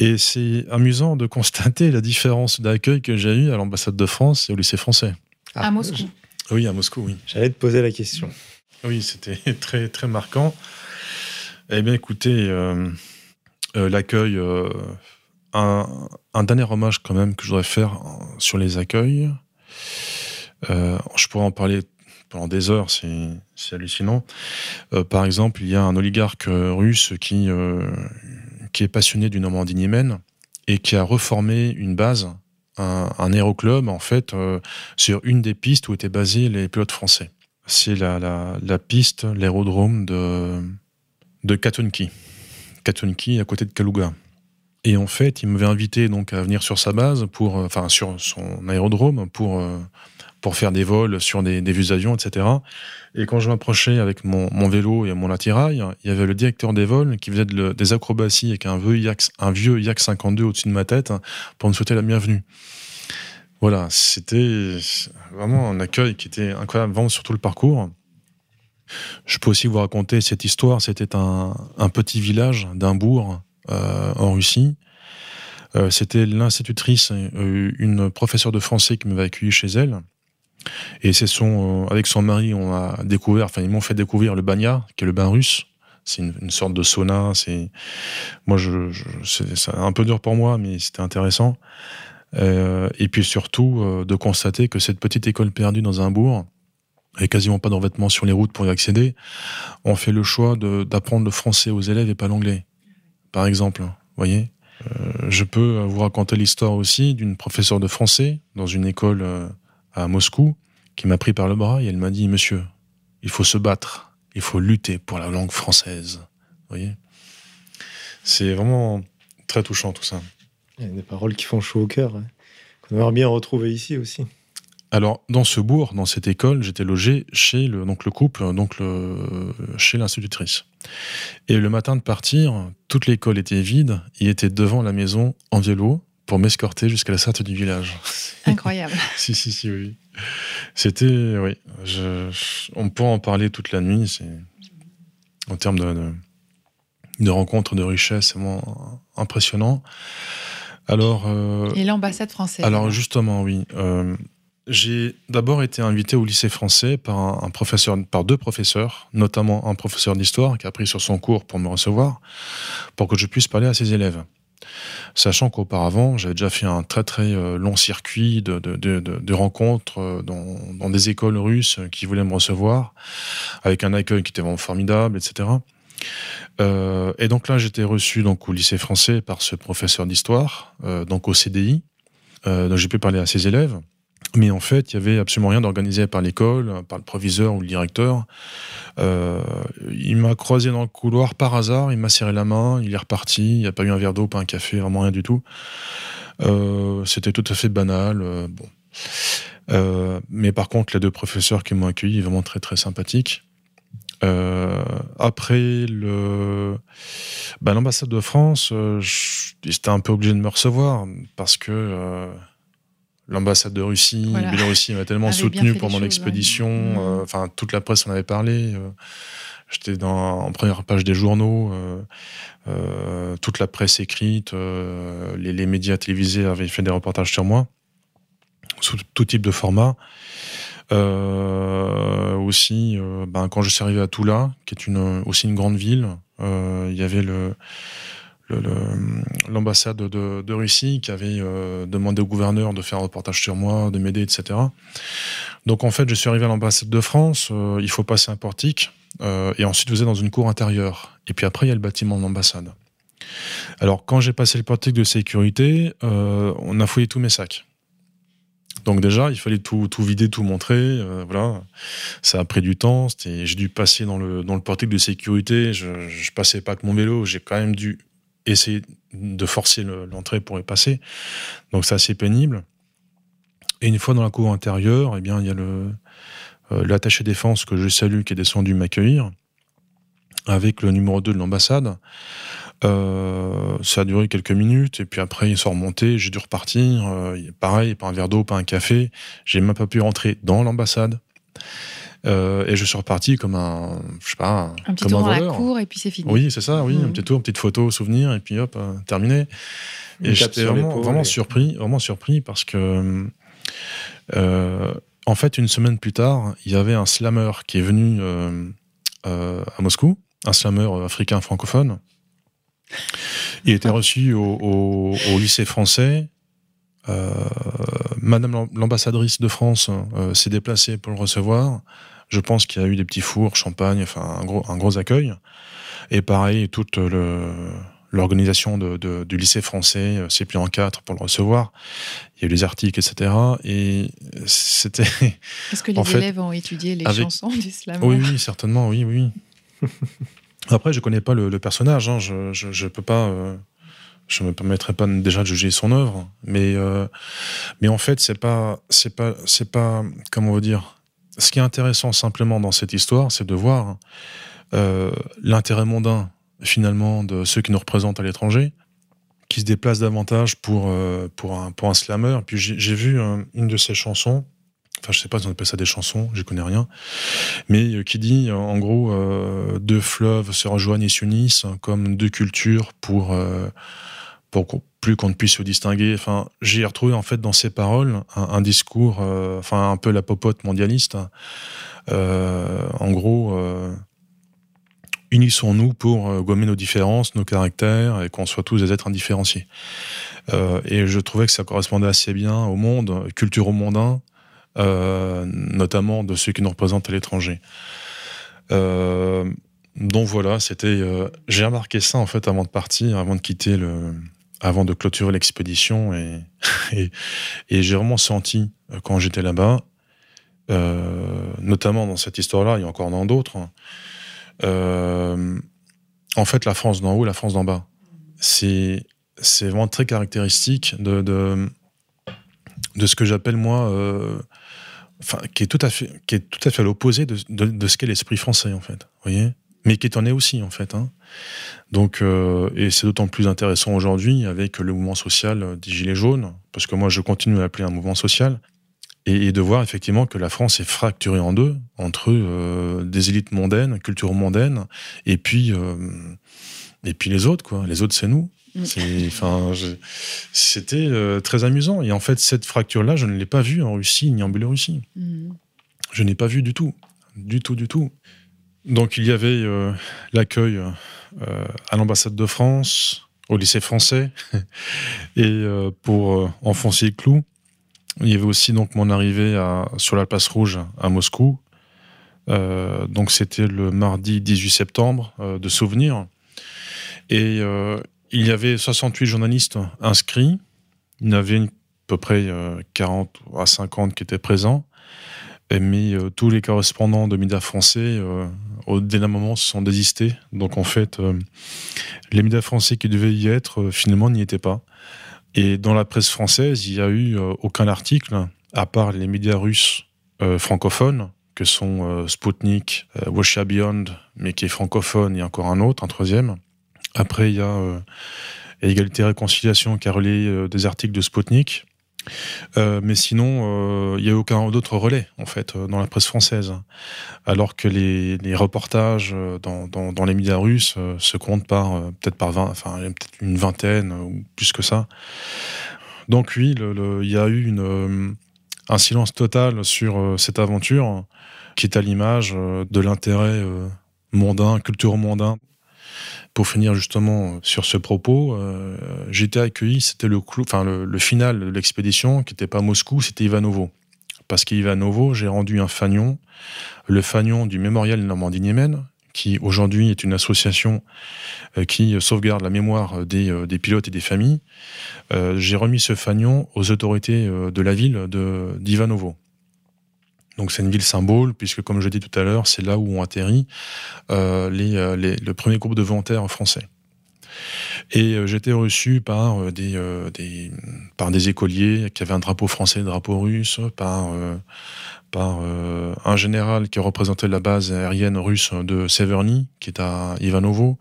Et c'est amusant de constater la différence d'accueil que j'ai eu à l'ambassade de France et au lycée français. Ah, À Moscou. Oui, à Moscou, oui. J'allais te poser la question. Oui, c'était (laughs) très très marquant. Eh bien, écoutez, euh, euh, l'accueil, euh, un, un dernier hommage quand même que je voudrais faire sur les accueils. Euh, je pourrais en parler pendant des heures, c'est hallucinant. Euh, par exemple, il y a un oligarque russe qui euh, qui est passionné du Normandie-Niemen et qui a reformé une base, un, aéroclub en fait euh, sur une des pistes où étaient basés les pilotes français c'est la, la, la piste, l'aérodrome de, de Katunki. Katunki, à côté de Kaluga. Et en fait, il m'avait invité donc à venir sur sa base, pour, euh, enfin sur son aérodrome, pour, euh, pour faire des vols sur des, des vues avions, etc. Et quand je m'approchais avec mon, vélo et mon attirail, il y avait le directeur des vols qui faisait des acrobaties avec un vieux Yak, un vieux Yak 52 au-dessus de ma tête hein, pour me souhaiter la bienvenue. Voilà, c'était vraiment un accueil qui était incroyable, vraiment sur tout le parcours. Je peux aussi vous raconter cette histoire. C'était un, un petit village d'un bourg euh, en Russie. Euh, C'était l'institutrice, euh, une professeure de français qui m'avait accueilli chez elle. Et c'est son, euh, avec son mari, on a découvert, enfin ils m'ont fait découvrir le banya, qui est le bain russe. C'est une, sorte de sauna. C'est, moi, c'est un peu dur pour moi, mais c'était intéressant. Euh, et puis surtout euh, de constater que cette petite école perdue dans un bourg, avec quasiment pas de revêtement sur les routes pour y accéder, on fait le choix d'apprendre le français aux élèves et pas l'anglais. Par exemple, voyez. Je peux vous raconter l'histoire aussi d'une professeure de français dans une école à Moscou qui m'a pris par le bras et elle m'a dit Monsieur, il faut se battre, il faut lutter pour la langue française. Vous voyez? C'est vraiment très touchant tout ça. Il y a des paroles qui font chaud au cœur. hein, Qu'on aimerait bien retrouver ici aussi. Alors, dans ce bourg, dans cette école, j'étais logé chez le, donc le couple, donc le, chez l'institutrice. Et le matin de partir, toute l'école était vide. Il était devant la maison en vélo pour m'escorter jusqu'à la sortie du village. Incroyable. (laughs) si, si, si, oui. C'était, oui. Je, je- on pourrait en parler toute la nuit. C'est en termes de, de, de rencontres, de richesse, c'est vraiment impressionnant. Alors. euh, Et l'ambassade française. alors justement, oui. Euh, j'ai d'abord été invité au lycée français par un, un professeur, par deux professeurs, notamment un professeur d'histoire qui a pris sur son cours pour me recevoir, pour que je puisse parler à ses élèves. Sachant qu'auparavant, j'avais déjà fait un très très euh, long circuit de, rencontres euh, dans, des écoles russes qui voulaient me recevoir, avec un accueil qui était vraiment formidable, etc. Euh, et donc là, j'étais reçu donc au lycée français par ce professeur d'histoire, euh, donc au CDI. Euh, j'ai pu parler à ses élèves. Mais en fait, il y avait absolument rien d'organisé par l'école, par le proviseur ou le directeur. Euh, il m'a croisé dans le couloir par hasard, il m'a serré la main, il est reparti. Il n'y a pas eu un verre d'eau, pas un café, vraiment rien du tout. Euh, C'était tout à fait banal. euh, bon. Mais par contre, les deux professeurs qui m'ont accueilli, vraiment très très sympathiques. Après bah, l'ambassade de France, j'étais un peu obligé de me recevoir parce que l'ambassade de Russie, Voilà. Biélorussie m'a tellement (laughs) soutenu fait pour les mon choses, expédition. ouais. Mhm. euh, Enfin, toute la presse en avait parlé. euh, J'étais dans, en première page des journaux. euh, toute la presse écrite, les, les médias télévisés avaient fait des reportages sur moi, sous tout type de format. Aussi, ben, quand je suis arrivé à Toula, qui est une, aussi une grande ville, il y avait le, l'ambassade de, Russie qui avait euh, demandé au gouverneur de faire un reportage sur moi, de m'aider, etc. Donc en fait, je suis arrivé à l'ambassade de France, euh, il faut passer un portique, euh, et ensuite vous êtes dans une cour intérieure. Et puis après, il y a le bâtiment de l'ambassade. Alors quand j'ai passé le portique de sécurité, on a fouillé tous mes sacs. Donc déjà, il fallait tout, tout vider, tout montrer. voilà, ça a pris du temps. J'ai dû passer dans le, dans le portique de sécurité. Je, je passais pas que mon vélo. J'ai quand même dû essayer de forcer le- l'entrée pour y passer. Donc c'est assez pénible. Et une fois dans la cour intérieure, eh bien il y a le euh, l'attaché défense que je salue qui est descendu m'accueillir avec le numéro 2 de l'ambassade. Euh, ça a duré quelques minutes et puis après ils sont remontés, j'ai dû repartir. euh, pareil, pas un verre d'eau, pas un café. J'ai même pas pu rentrer dans l'ambassade. Euh, et je suis reparti comme un, je sais pas, Un petit comme tour un dans la voleur. cour et puis c'est fini. Oui, c'est ça, oui, un Mhm. petit tour, une petite photo, souvenir, et puis hop, euh, terminé. Et j'étais vraiment, l'épaule vraiment et- surpris, vraiment surpris parce que, euh, en fait, une semaine plus tard, il y avait un slammer qui est venu euh, euh, à Moscou, un slammer africain francophone. Il était reçu au, au- au lycée français. Euh, Madame l'am- l'ambassadrice de France euh, s'est déplacée pour le recevoir. Je pense qu'il y a eu des petits fours, champagne, enfin un gros, un gros accueil. Et pareil, toute le- l'organisation de- de- du lycée français euh, s'est pliée en quatre pour le recevoir. Il y a eu les articles, etc. Et c'était. (laughs) Est-ce que les fait, élèves ont étudié les avec- chansons du slam Oui, oui, certainement, oui, oui. (laughs) Après, je connais pas le, le personnage. hein, je, je, je peux pas. euh, je me permettrai pas déjà de juger son œuvre, mais euh, mais en fait, c'est pas c'est pas c'est pas comment on va dire. Ce qui est intéressant simplement dans cette histoire, c'est de voir euh, l'intérêt mondain finalement de ceux qui nous représentent à l'étranger, qui se déplacent davantage pour euh, pour un pour un slammer. Puis j'ai vu euh, une de ses chansons. Enfin, je sais pas si on appelle ça des chansons, j'y connais rien mais qui dit en gros deux fleuves se rejoignent et s'unissent hein, comme deux cultures pour pour plus qu'on ne puisse se distinguer. Enfin, j'ai retrouvé en fait dans ces paroles un, discours, euh, enfin un peu la popote mondialiste. hein. Euh, en gros, euh, unissons-nous pour gommer nos différences, nos caractères et qu'on soit tous des êtres indifférenciés. Et je trouvais que ça correspondait assez bien au monde culturo-mondain, euh, notamment de ceux qui nous représentent à l'étranger. Donc voilà, c'était. j'ai remarqué ça en fait avant de partir, avant de quitter le, avant de clôturer l'expédition (laughs) et j'ai vraiment senti euh, quand j'étais là-bas, euh, notamment dans cette histoire-là, il y a encore dans d'autres. hein, euh, en fait, la France d'en haut, et la France d'en bas, c'est vraiment très caractéristique de ce que j'appelle moi. Enfin, qui est tout à fait, à l'opposé de, de, de ce qu'est l'esprit français en fait, vous voyez, mais qui en est aussi en fait. Hein. Donc, euh, et c'est d'autant plus intéressant aujourd'hui avec le mouvement social euh, des Gilets jaunes, parce que moi je continue à l'appeler un mouvement social, et, et de voir effectivement que la France est fracturée en deux entre euh, des élites mondaines, culture mondaine, et puis euh, et puis les autres quoi. Les autres c'est nous. C'était très amusant. Et en fait, cette fracture-là, je ne l'ai pas vue en Russie ni en Biélorussie. Mhm. Je n'ai pas vu du tout. Du tout, du tout. Donc il y avait euh, l'accueil euh, à l'ambassade de France, au lycée français, (laughs) et euh, pour enfoncer le clou, il y avait aussi donc mon arrivée sur la place rouge à Moscou, donc c'était le mardi 18 septembre de souvenir. Et il y avait 68 journalistes inscrits. Il y en avait à peu près 40 à 50 qui étaient présents. Mais tous les correspondants de médias français, au dernier moment, se sont désistés. Donc en fait, les médias français qui devaient y être, finalement, n'y étaient pas. Et dans la presse française, il n'y a eu aucun article, à part les médias russes francophones, que sont Sputnik, Russia Beyond, mais qui est francophone, et encore un autre, un troisième. Après, il y a euh, Égalité et Réconciliation qui a relayé euh, des articles de Sputnik. Euh, mais sinon, il n'y a aucun autre relais, en fait, dans la presse française. Alors que les, reportages dans, les médias russes se comptent par, peut-être par 20, enfin, peut-être une vingtaine ou plus que ça. Donc, oui, il y a eu un silence total sur cette aventure qui est à l'image de l'intérêt mondain, culturel mondain pour finir justement sur ce propos, euh, j'étais accueilli, c'était le, final de l'expédition, qui n'était pas Moscou, c'était Ivanovo. Parce qu'Ivanovo, j'ai rendu un fanion, le fanion du mémorial Normandie-Niemen, qui aujourd'hui est une association euh, qui sauvegarde la mémoire des, euh, des pilotes et des familles. j'ai remis ce fanion aux autorités de la ville d'Ivanovo. Donc c'est une ville symbole, puisque comme je l'ai dit tout à l'heure, c'est là où ont atterri euh, euh, le premier groupe de volontaires français. Et euh, j'étais reçu par des, des, par des écoliers qui avaient un drapeau français, un drapeau russe, par, par un général qui représentait la base aérienne russe de Severny, qui est à Ivanovo,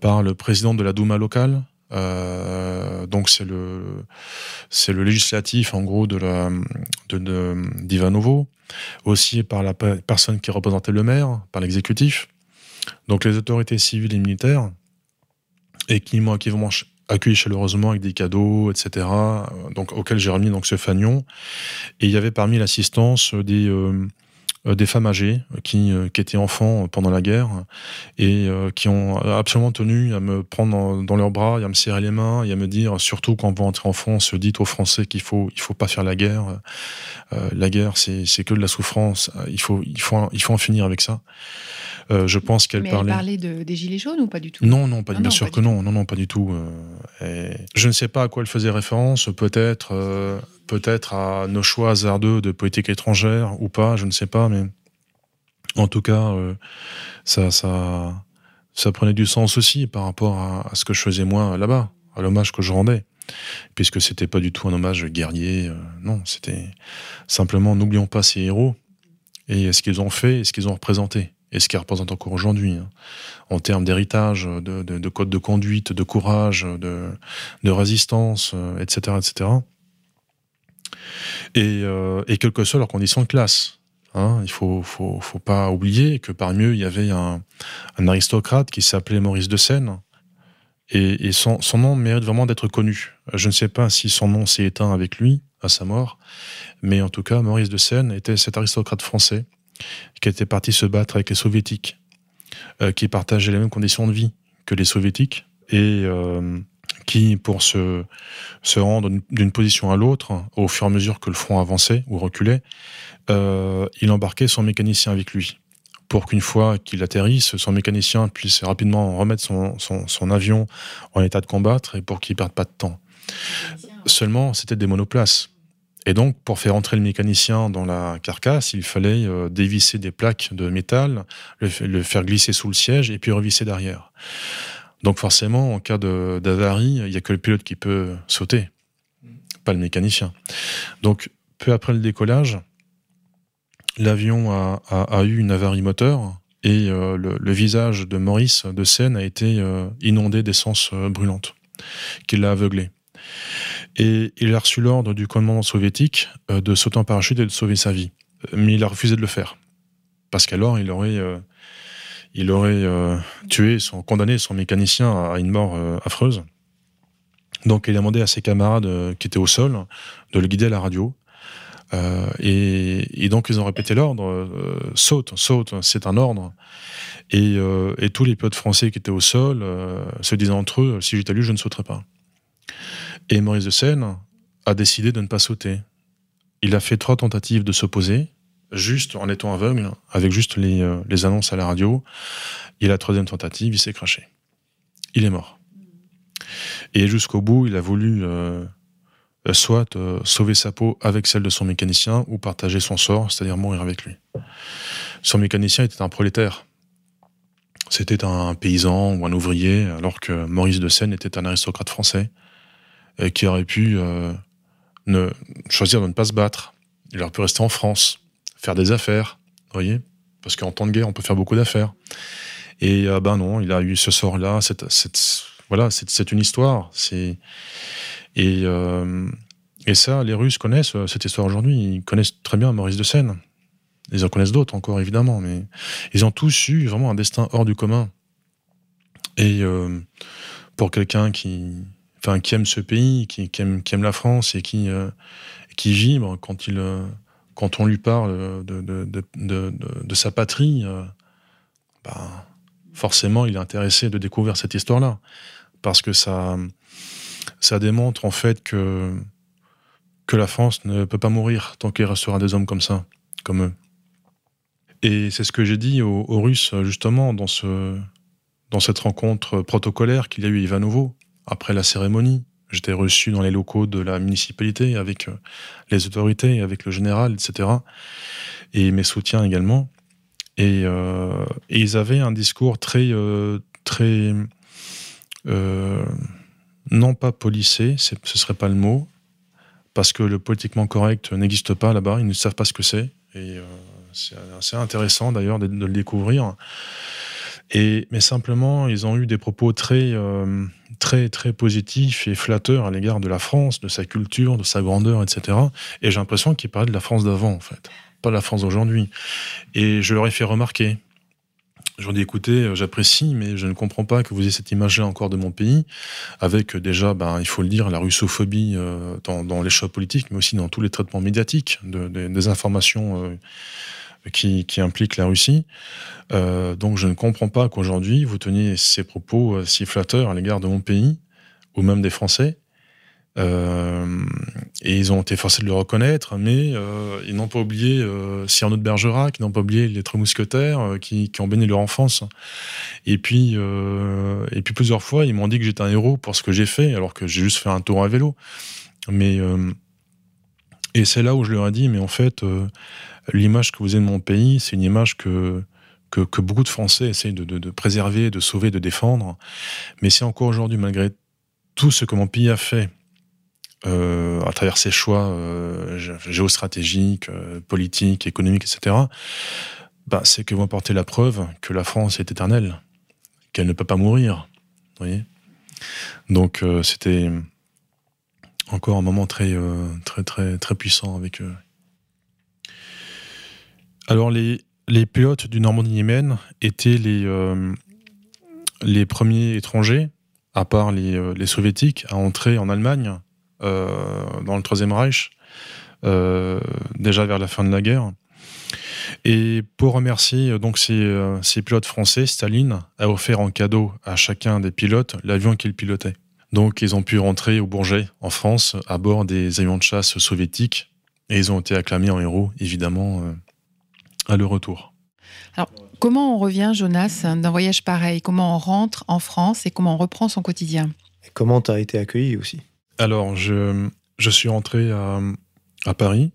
par le président de la Douma locale, euh, donc c'est le c'est le législatif en gros de la d'Ivanovo, aussi par la personne qui représentait le maire, par l'exécutif. Donc les autorités civiles et militaires et qui m'ont accueilli chaleureusement avec des cadeaux, etc. Euh, donc auxquels j'ai remis donc ce fanion. Et il y avait parmi l'assistance des euh, des femmes âgées qui, euh, qui, étaient enfants pendant la guerre et euh, qui ont absolument tenu à me prendre dans, leurs bras et à me serrer les mains et à me dire, surtout quand vous rentrez en France, dites aux Français qu'il faut, il faut pas faire la guerre. la guerre, c'est que de la souffrance. Il faut, il faut, il faut en finir avec ça. je pense qu'elle parlait. Elle parlait de, des gilets jaunes ou pas du tout? Non, non, pas, bien sûr que non, non, non, pas du tout. je ne sais pas à quoi elle faisait référence. Peut-être peut-être à nos choix hasardeux de politique étrangère ou pas, je ne sais pas, mais en tout cas, euh, ça, ça, prenait du sens aussi par rapport à, ce que je faisais moi là-bas, à l'hommage que je rendais, puisque c'était pas du tout un hommage guerrier, euh, non, c'était simplement n'oublions pas ces héros et ce qu'ils ont fait et ce qu'ils ont représenté et ce qu'ils représentent encore aujourd'hui, hein, en termes d'héritage, de, de, code de conduite, de courage, de, de résistance, etc., euh, etc et, euh, et quelles que soient leurs conditions de classe. Hein. il faut, faut, pas oublier que parmi eux, il y avait un, aristocrate qui s'appelait Maurice de Seine. Et, son, nom mérite vraiment d'être connu. Je ne sais pas si son nom s'est éteint avec lui, à sa mort, mais en tout cas, Maurice de Seine était cet aristocrate français qui était parti se battre avec les soviétiques, euh, qui partageait les mêmes conditions de vie que les soviétiques, et euh, qui, pour se, se rendre d'une position à l'autre, au fur et à mesure que le front avançait ou reculait, euh, il embarquait son mécanicien avec lui. Pour qu'une fois qu'il atterrisse, son mécanicien puisse rapidement remettre son, son, avion en état de combattre et pour qu'il ne perde pas de temps. Seulement, c'était des monoplaces. Et donc, pour faire entrer le mécanicien dans la carcasse, il fallait euh, dévisser des plaques de métal, le, le, faire glisser sous le siège et puis revisser derrière. Donc forcément, en cas d'avarie, il n'y a que le pilote qui peut sauter, pas le mécanicien. Donc peu après le décollage, l'avion a, eu une avarie moteur et euh, le, visage de Maurice de Seine a été euh, inondé d'essence euh, brûlante, qui l'a aveuglé. Et il a reçu l'ordre du commandant soviétique de sauter en parachute et de sauver sa vie. Mais il a refusé de le faire. Parce qu'alors, il aurait il aurait euh, tué, son, condamné son mécanicien à une mort euh, affreuse. Donc il a demandé à ses camarades euh, qui étaient au sol de le guider à la radio. Et, donc ils ont répété l'ordre, saute, saute, c'est un ordre. Et, tous les pilotes français qui étaient au sol se disaient entre eux, si j'étais lui, je ne sauterais pas. Et Maurice de Seine a décidé de ne pas sauter. Il a fait trois tentatives de s'opposer, juste en étant aveugle, avec juste les, euh, les annonces à la radio. Et la troisième tentative, il s'est craché. Il est mort. Et jusqu'au bout, il a voulu euh, soit euh, sauver sa peau avec celle de son mécanicien ou partager son sort, c'est-à-dire mourir avec lui. Son mécanicien était un prolétaire. C'était un paysan ou un ouvrier, alors que Maurice de Seine était un aristocrate français qui aurait pu ne, choisir de ne pas se battre. Il aurait pu rester en France, faire des affaires, voyez Parce qu'en temps de guerre, on peut faire beaucoup d'affaires. Et euh, ben non, il a eu ce sort-là. Voilà, c'est une histoire. Euh, et ça, les Russes connaissent euh, cette histoire aujourd'hui. Ils connaissent très bien Maurice de Seine. Ils en connaissent d'autres encore, évidemment, mais ils ont tous eu vraiment un destin hors du commun. Et pour quelqu'un qui, enfin, qui aime ce pays, qui, aime, qui la France et qui, vibre quand, il, quand on lui parle de, sa patrie, euh, bah, forcément, il est intéressé de découvrir cette histoire-là. Parce que ça, démontre en fait que, la France ne peut pas mourir tant qu'il restera des hommes comme ça, comme eux. Et c'est ce que j'ai dit aux, Russes, justement, dans, ce, dans cette rencontre protocolaire qu'il y a eu Ivanovo, après la cérémonie. J'étais reçu dans les locaux de la municipalité avec les autorités, avec le général, etc. Et mes soutiens également. Et, euh, et ils avaient un discours très, euh, très, euh, non pas policé, ce serait pas le mot, parce que le politiquement correct n'existe pas là-bas, ils ne savent pas ce que c'est. Et c'est assez intéressant d'ailleurs de, le découvrir. Et, mais simplement, ils ont eu des propos très, euh, très, très positifs et flatteurs à l'égard de la France, de sa culture, de sa grandeur, etc. Et j'ai l'impression qu'ils parlaient de la France d'avant, en fait, pas de la France d'aujourd'hui. Et je leur ai fait remarquer. Je leur ai dit, écoutez, j'apprécie, mais je ne comprends pas que vous ayez cette image-là encore de mon pays, avec déjà, ben, il faut le dire, la russophobie euh, dans, dans les choix politiques, mais aussi dans tous les traitements médiatiques de, de, des informations euh, qui, impliquent la Russie. Euh, donc je ne comprends pas qu'aujourd'hui vous teniez ces propos euh, si flatteurs à l'égard de mon pays, ou même des Français. Euh, et ils ont été forcés de le reconnaître, mais ils n'ont pas oublié Cyrano de Bergerac, ils n'ont pas oublié les Trois Mousquetaires qui, ont baigné leur enfance. Et puis, et puis plusieurs fois, ils m'ont dit que j'étais un héros pour ce que j'ai fait, alors que j'ai juste fait un tour à vélo. Mais et c'est là où je leur ai dit, mais en fait, l'image que vous avez de mon pays, c'est une image que que, beaucoup de Français essayent de, préserver, de sauver, de défendre. Mais c'est encore aujourd'hui, malgré tout ce que mon pays a fait, euh, à travers ses choix euh, géostratégiques, euh, politiques, économiques, etc., bah, c'est que vous apportez la preuve que la France est éternelle, qu'elle ne peut pas mourir. Voyez Donc c'était encore un moment très, très, très, très puissant avec eux. Alors les, les pilotes du Normandie-Yémen étaient les, euh, les premiers étrangers, à part les, euh, les, soviétiques, à entrer en Allemagne euh, dans le Troisième Reich, déjà vers la fin de la guerre. Et pour remercier donc ces, ces, pilotes français, Staline a offert en cadeau à chacun des pilotes l'avion qu'il pilotait. Donc ils ont pu rentrer au Bourget, en France, à bord des avions de chasse soviétiques, et ils ont été acclamés en héros, évidemment à le retour. Alors, comment on revient, Jonas, d'un voyage pareil? Comment on rentre en France et comment on reprend son quotidien? Et Comment tu as été accueilli aussi? Alors, je, je, suis rentré à, à, Paris,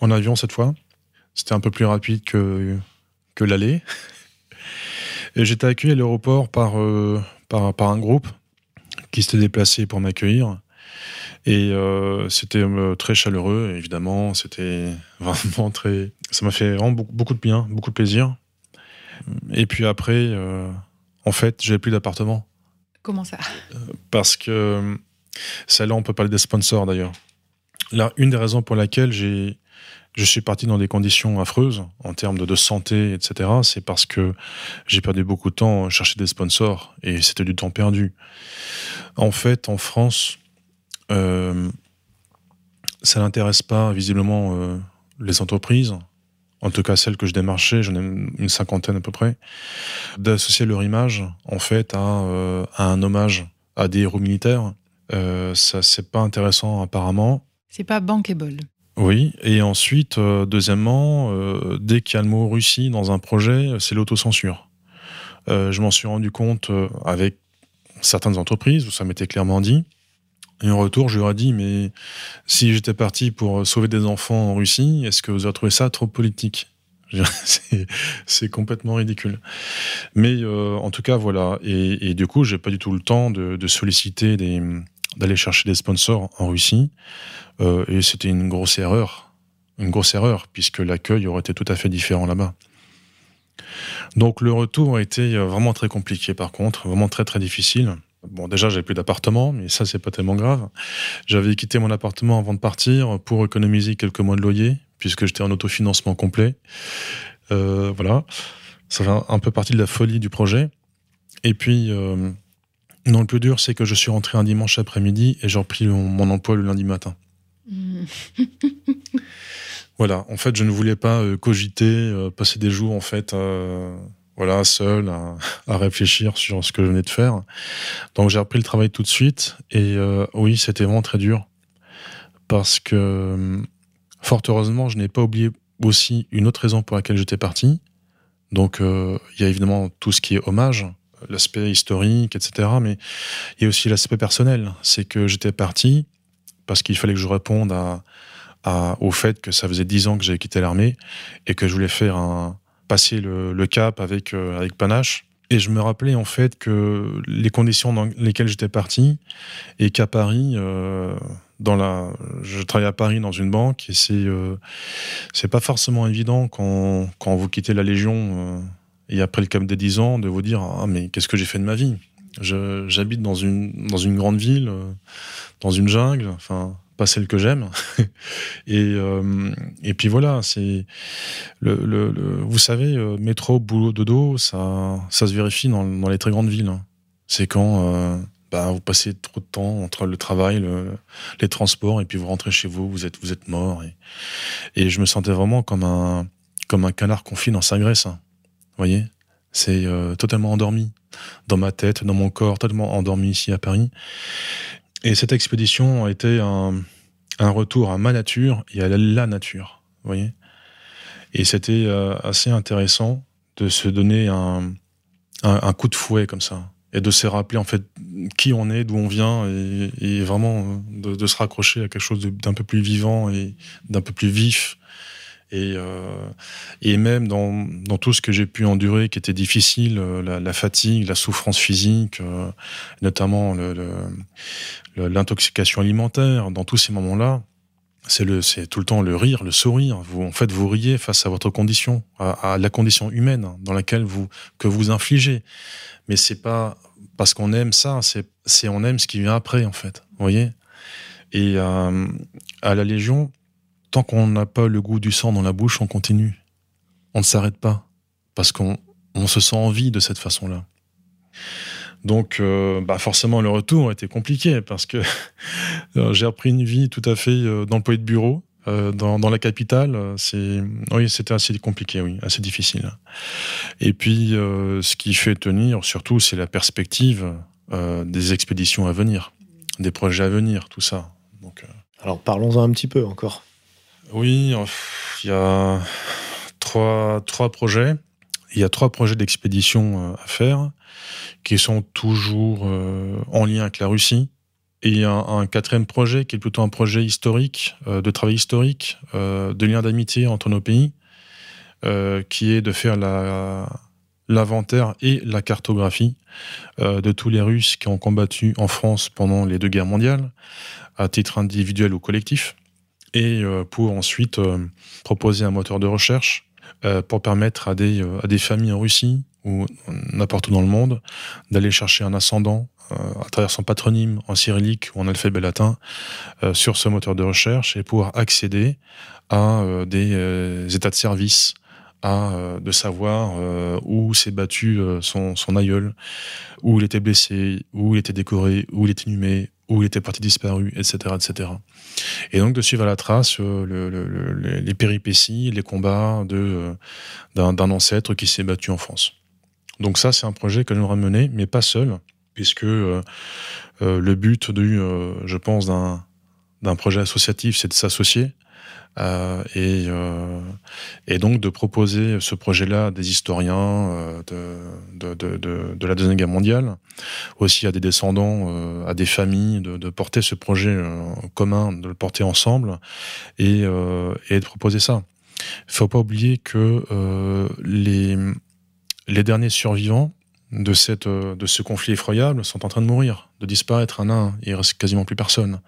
en avion cette fois. C'était un peu plus rapide que, que l'aller. (laughs) Et j'étais accueilli à l'aéroport par, euh, par, par un groupe qui s'était déplacé pour m'accueillir. Et euh, c'était euh, très chaleureux, évidemment. C'était (laughs) vraiment très. Ça m'a fait vraiment beaucoup, de bien, beaucoup de plaisir. Et puis après, euh, en fait, j'avais plus d'appartement. Comment ça? Parce que celle-là, on peut parler des sponsors d'ailleurs. Là, une des raisons pour laquelle j'ai. Je suis parti dans des conditions affreuses en termes de, de santé, etc. C'est parce que j'ai perdu beaucoup de temps à chercher des sponsors et c'était du temps perdu. En fait, en France, euh, ça n'intéresse pas visiblement euh, les entreprises, en tout cas celles que je démarchais, j'en ai une cinquantaine à peu près, d'associer leur image en fait à, euh, à, un hommage à des héros militaires. ça c'est pas intéressant apparemment. C'est pas bankable. Oui, et ensuite, deuxièmement, dès qu'il y a le mot Russie dans un projet, c'est l'autocensure. je m'en suis rendu compte avec certaines entreprises où ça m'était clairement dit. Et en retour, je leur ai dit, mais si j'étais parti pour sauver des enfants en Russie, est-ce que vous avez trouvé ça trop politique? (laughs) C'est complètement ridicule. Mais euh, en tout cas, voilà. Et, du coup, j'ai pas du tout le temps de, solliciter d'aller chercher des sponsors en Russie. Euh, et c'était une grosse erreur, une grosse erreur, puisque l'accueil aurait été tout à fait différent là-bas. Donc le retour a été euh, vraiment très compliqué, par contre, vraiment très très difficile. Bon, déjà, j'avais plus d'appartement, mais ça, c'est pas tellement grave. J'avais quitté mon appartement avant de partir pour économiser quelques mois de loyer, puisque j'étais en autofinancement complet. Euh, voilà. Ça fait un peu partie de la folie du projet. Et puis, euh, non, le plus dur, c'est que je suis rentré un dimanche après-midi et j'ai repris mon, emploi le lundi matin. Mmh. (laughs) voilà. En fait, je ne voulais pas euh, cogiter, passer des jours, en fait, voilà, seul à, réfléchir sur ce que je venais de faire. Donc, j'ai repris le travail tout de suite. Et oui, c'était vraiment très dur. Parce que Fort heureusement, je n'ai pas oublié aussi une autre raison pour laquelle j'étais parti. Donc, euh, il y a évidemment tout ce qui est hommage, l'aspect historique, etc. Mais il y a aussi l'aspect personnel. C'est que j'étais parti parce qu'il fallait que je réponde au fait que ça faisait dix ans que j'avais quitté l'armée et que je voulais faire un, passer le, cap avec, euh, avec panache. Et je me rappelais en fait que les conditions dans lesquelles j'étais parti et qu'à Paris, euh, dans la, je travaille à Paris dans une banque et c'est euh, c'est pas forcément évident quand, quand vous quittez la Légion et après le cap des 10 ans de vous dire ah mais qu'est-ce que j'ai fait de ma vie? J'habite dans une dans une grande ville, dans une jungle, enfin pas celle que j'aime. (laughs) et, et puis voilà, c'est le, le, vous savez, métro, boulot, dodo, ça, ça se vérifie dans, dans les très grandes villes. Hein. C'est quand bah, vous passez trop de temps entre le travail, les transports, et puis vous rentrez chez vous, vous êtes, vous êtes mort. Et, et je me sentais vraiment comme un, comme un canard confit dans sa graisse. Hein. Vous voyez? C'est euh, totalement endormi dans ma tête, dans mon corps, totalement endormi ici à Paris. Et cette expédition a été un, retour à ma nature et à la nature. Vous voyez Et c'était euh, assez intéressant de se donner un, coup de fouet comme ça et de se rappeler en fait qui on est, d'où on vient, et, vraiment euh, de, se raccrocher à quelque chose d'un peu plus vivant et d'un peu plus vif. Et, euh, même dans, tout ce que j'ai pu endurer qui était difficile, la, fatigue, la souffrance physique, notamment l'intoxication alimentaire, dans tous ces moments-là, c'est tout le temps le rire, le sourire. Vous, en fait, vous riez face à votre condition, à, la condition humaine dans laquelle vous que vous infligez mais c'est pas parce qu'on aime ça, c'est on aime ce qui vient après, en fait. Vous voyez? Et euh, à la Légion, tant qu'on n'a pas le goût du sang dans la bouche, on continue. On ne s'arrête pas. Parce qu'on on se sent envie de cette façon-là. Donc, euh, bah forcément, le retour été compliqué parce que (laughs) j'ai repris une vie tout à fait euh, d'employé de bureau. Euh, dans, dans, la capitale, c'est oui, c'était assez compliqué, oui, assez difficile. Et puis, euh, ce qui fait tenir, surtout, c'est la perspective euh, des expéditions à venir, des projets à venir, tout ça. Donc, alors, parlons-en un petit peu encore. Oui, il y a trois, trois projets. Il y a trois projets d'expédition à faire qui sont toujours en lien avec la Russie. Et un, un, quatrième projet qui est plutôt un projet historique, euh, de travail historique, euh, de lien d'amitié entre nos pays, euh, qui est de faire l'inventaire et la cartographie euh, de tous les Russes qui ont combattu en France pendant les deux guerres mondiales, à titre individuel ou collectif, et euh, pour ensuite proposer un moteur de recherche pour permettre à des, à des familles en Russie ou n'importe où dans le monde d'aller chercher un ascendant à travers son patronyme en cyrillique ou en alphabet latin euh, sur ce moteur de recherche et pouvoir accéder à euh, des euh, états de service, à de savoir où s'est battu son, son aïeul, où il était blessé, où il était décoré, où il était inhumé, où il était parti disparu, etc., etc. Et donc de suivre à la trace les péripéties, les combats de d'un ancêtre qui s'est battu en France. Donc ça, c'est un projet que nous avons mené, mais pas seul puisque euh, euh, le but du, euh, je pense, d'un projet associatif, c'est de s'associer Euh, et, euh, et, donc de proposer ce projet-là à des historiens euh, de, la Deuxième Guerre mondiale, aussi à des descendants, à des familles, de, porter ce projet commun, de le porter ensemble et, de proposer ça. Il faut pas oublier que les, derniers survivants de, de ce conflit effroyable sont en train de mourir, de disparaître un à un. Il reste quasiment plus personne.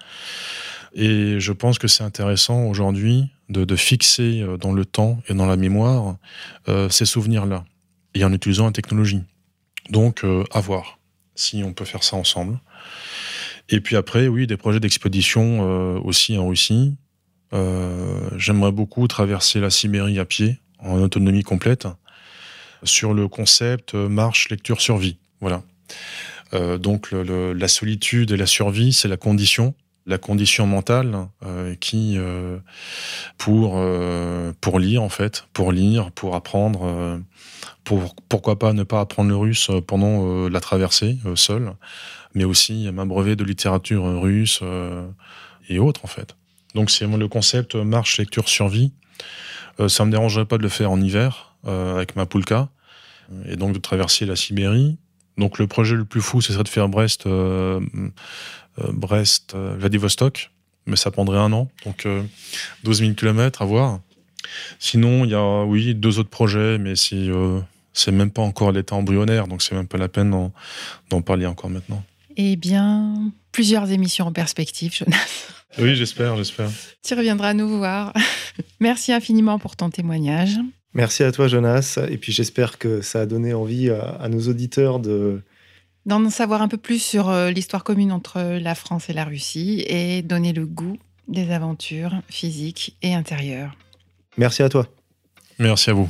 Et je pense que c'est intéressant aujourd'hui de, de, fixer euh, dans le temps et dans la mémoire euh, ces souvenirs-là, et en utilisant la technologie. Donc, euh, à voir si on peut faire ça ensemble. Et puis après, oui, des projets d'expédition euh, aussi en Russie. Euh, J'aimerais beaucoup traverser la Sibérie à pied, en autonomie complète, sur le concept marche, lecture, survie. Voilà. donc, le, le, la solitude et la survie, c'est la condition la condition mentale euh, qui euh, pour euh, pour lire en fait pour lire pour apprendre pour pourquoi pas ne pas apprendre le russe pendant la traversée seul mais aussi m'abreuver de littérature russe et autres en fait. Donc c'est le concept marche lecture survie. Ça me dérangerait pas de le faire en hiver avec ma poulka et donc de traverser la Sibérie donc le projet le plus fou, ce serait de faire Brest euh, Brest, euh, Vladivostok, mais ça prendrait un an, donc 12 000 km à voir. Sinon, il y a, oui, deux autres projets, mais si, euh, c'est même pas encore l'état embryonnaire, donc c'est même pas la peine d'en parler encore maintenant. Eh bien, plusieurs émissions en perspective, Jonas. Oui, j'espère, j'espère. Tu reviendras nous voir. (laughs) Merci infiniment pour ton témoignage. Merci à toi, Jonas. Et puis j'espère que ça a donné envie à nos auditeurs de, d'en savoir un peu plus sur euh, l'histoire commune entre la France et la Russie et donner le goût des aventures physiques et intérieures. Merci à toi. Merci à vous.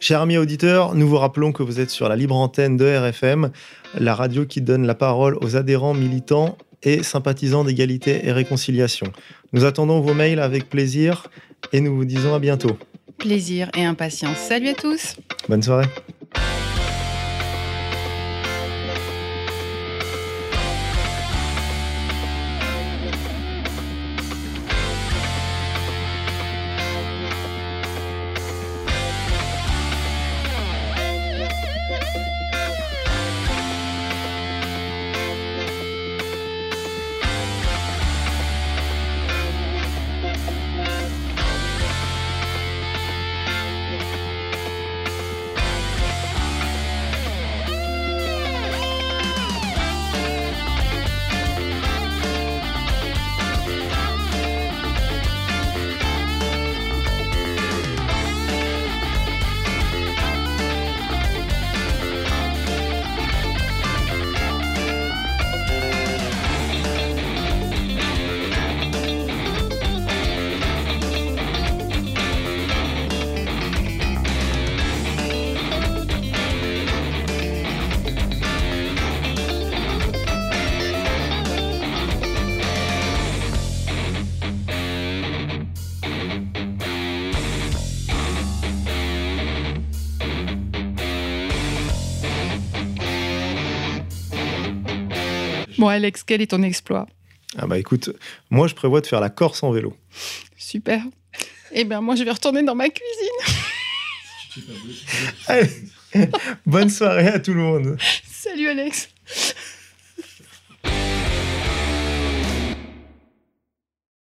Chers amis auditeurs, nous vous rappelons que vous êtes sur la libre antenne de RFM, la radio qui donne la parole aux adhérents, militants et sympathisants d'égalité et réconciliation. Nous attendons vos mails avec plaisir et nous vous disons à bientôt. Plaisir et impatience. Salut à tous. Bonne soirée. Bon, Alex, quel est ton exploit? Ah bah écoute, moi je prévois de faire la Corse en vélo. Super. Eh bien, moi je vais retourner dans ma cuisine. (laughs) Allez, bonne soirée à tout le monde. Salut Alex.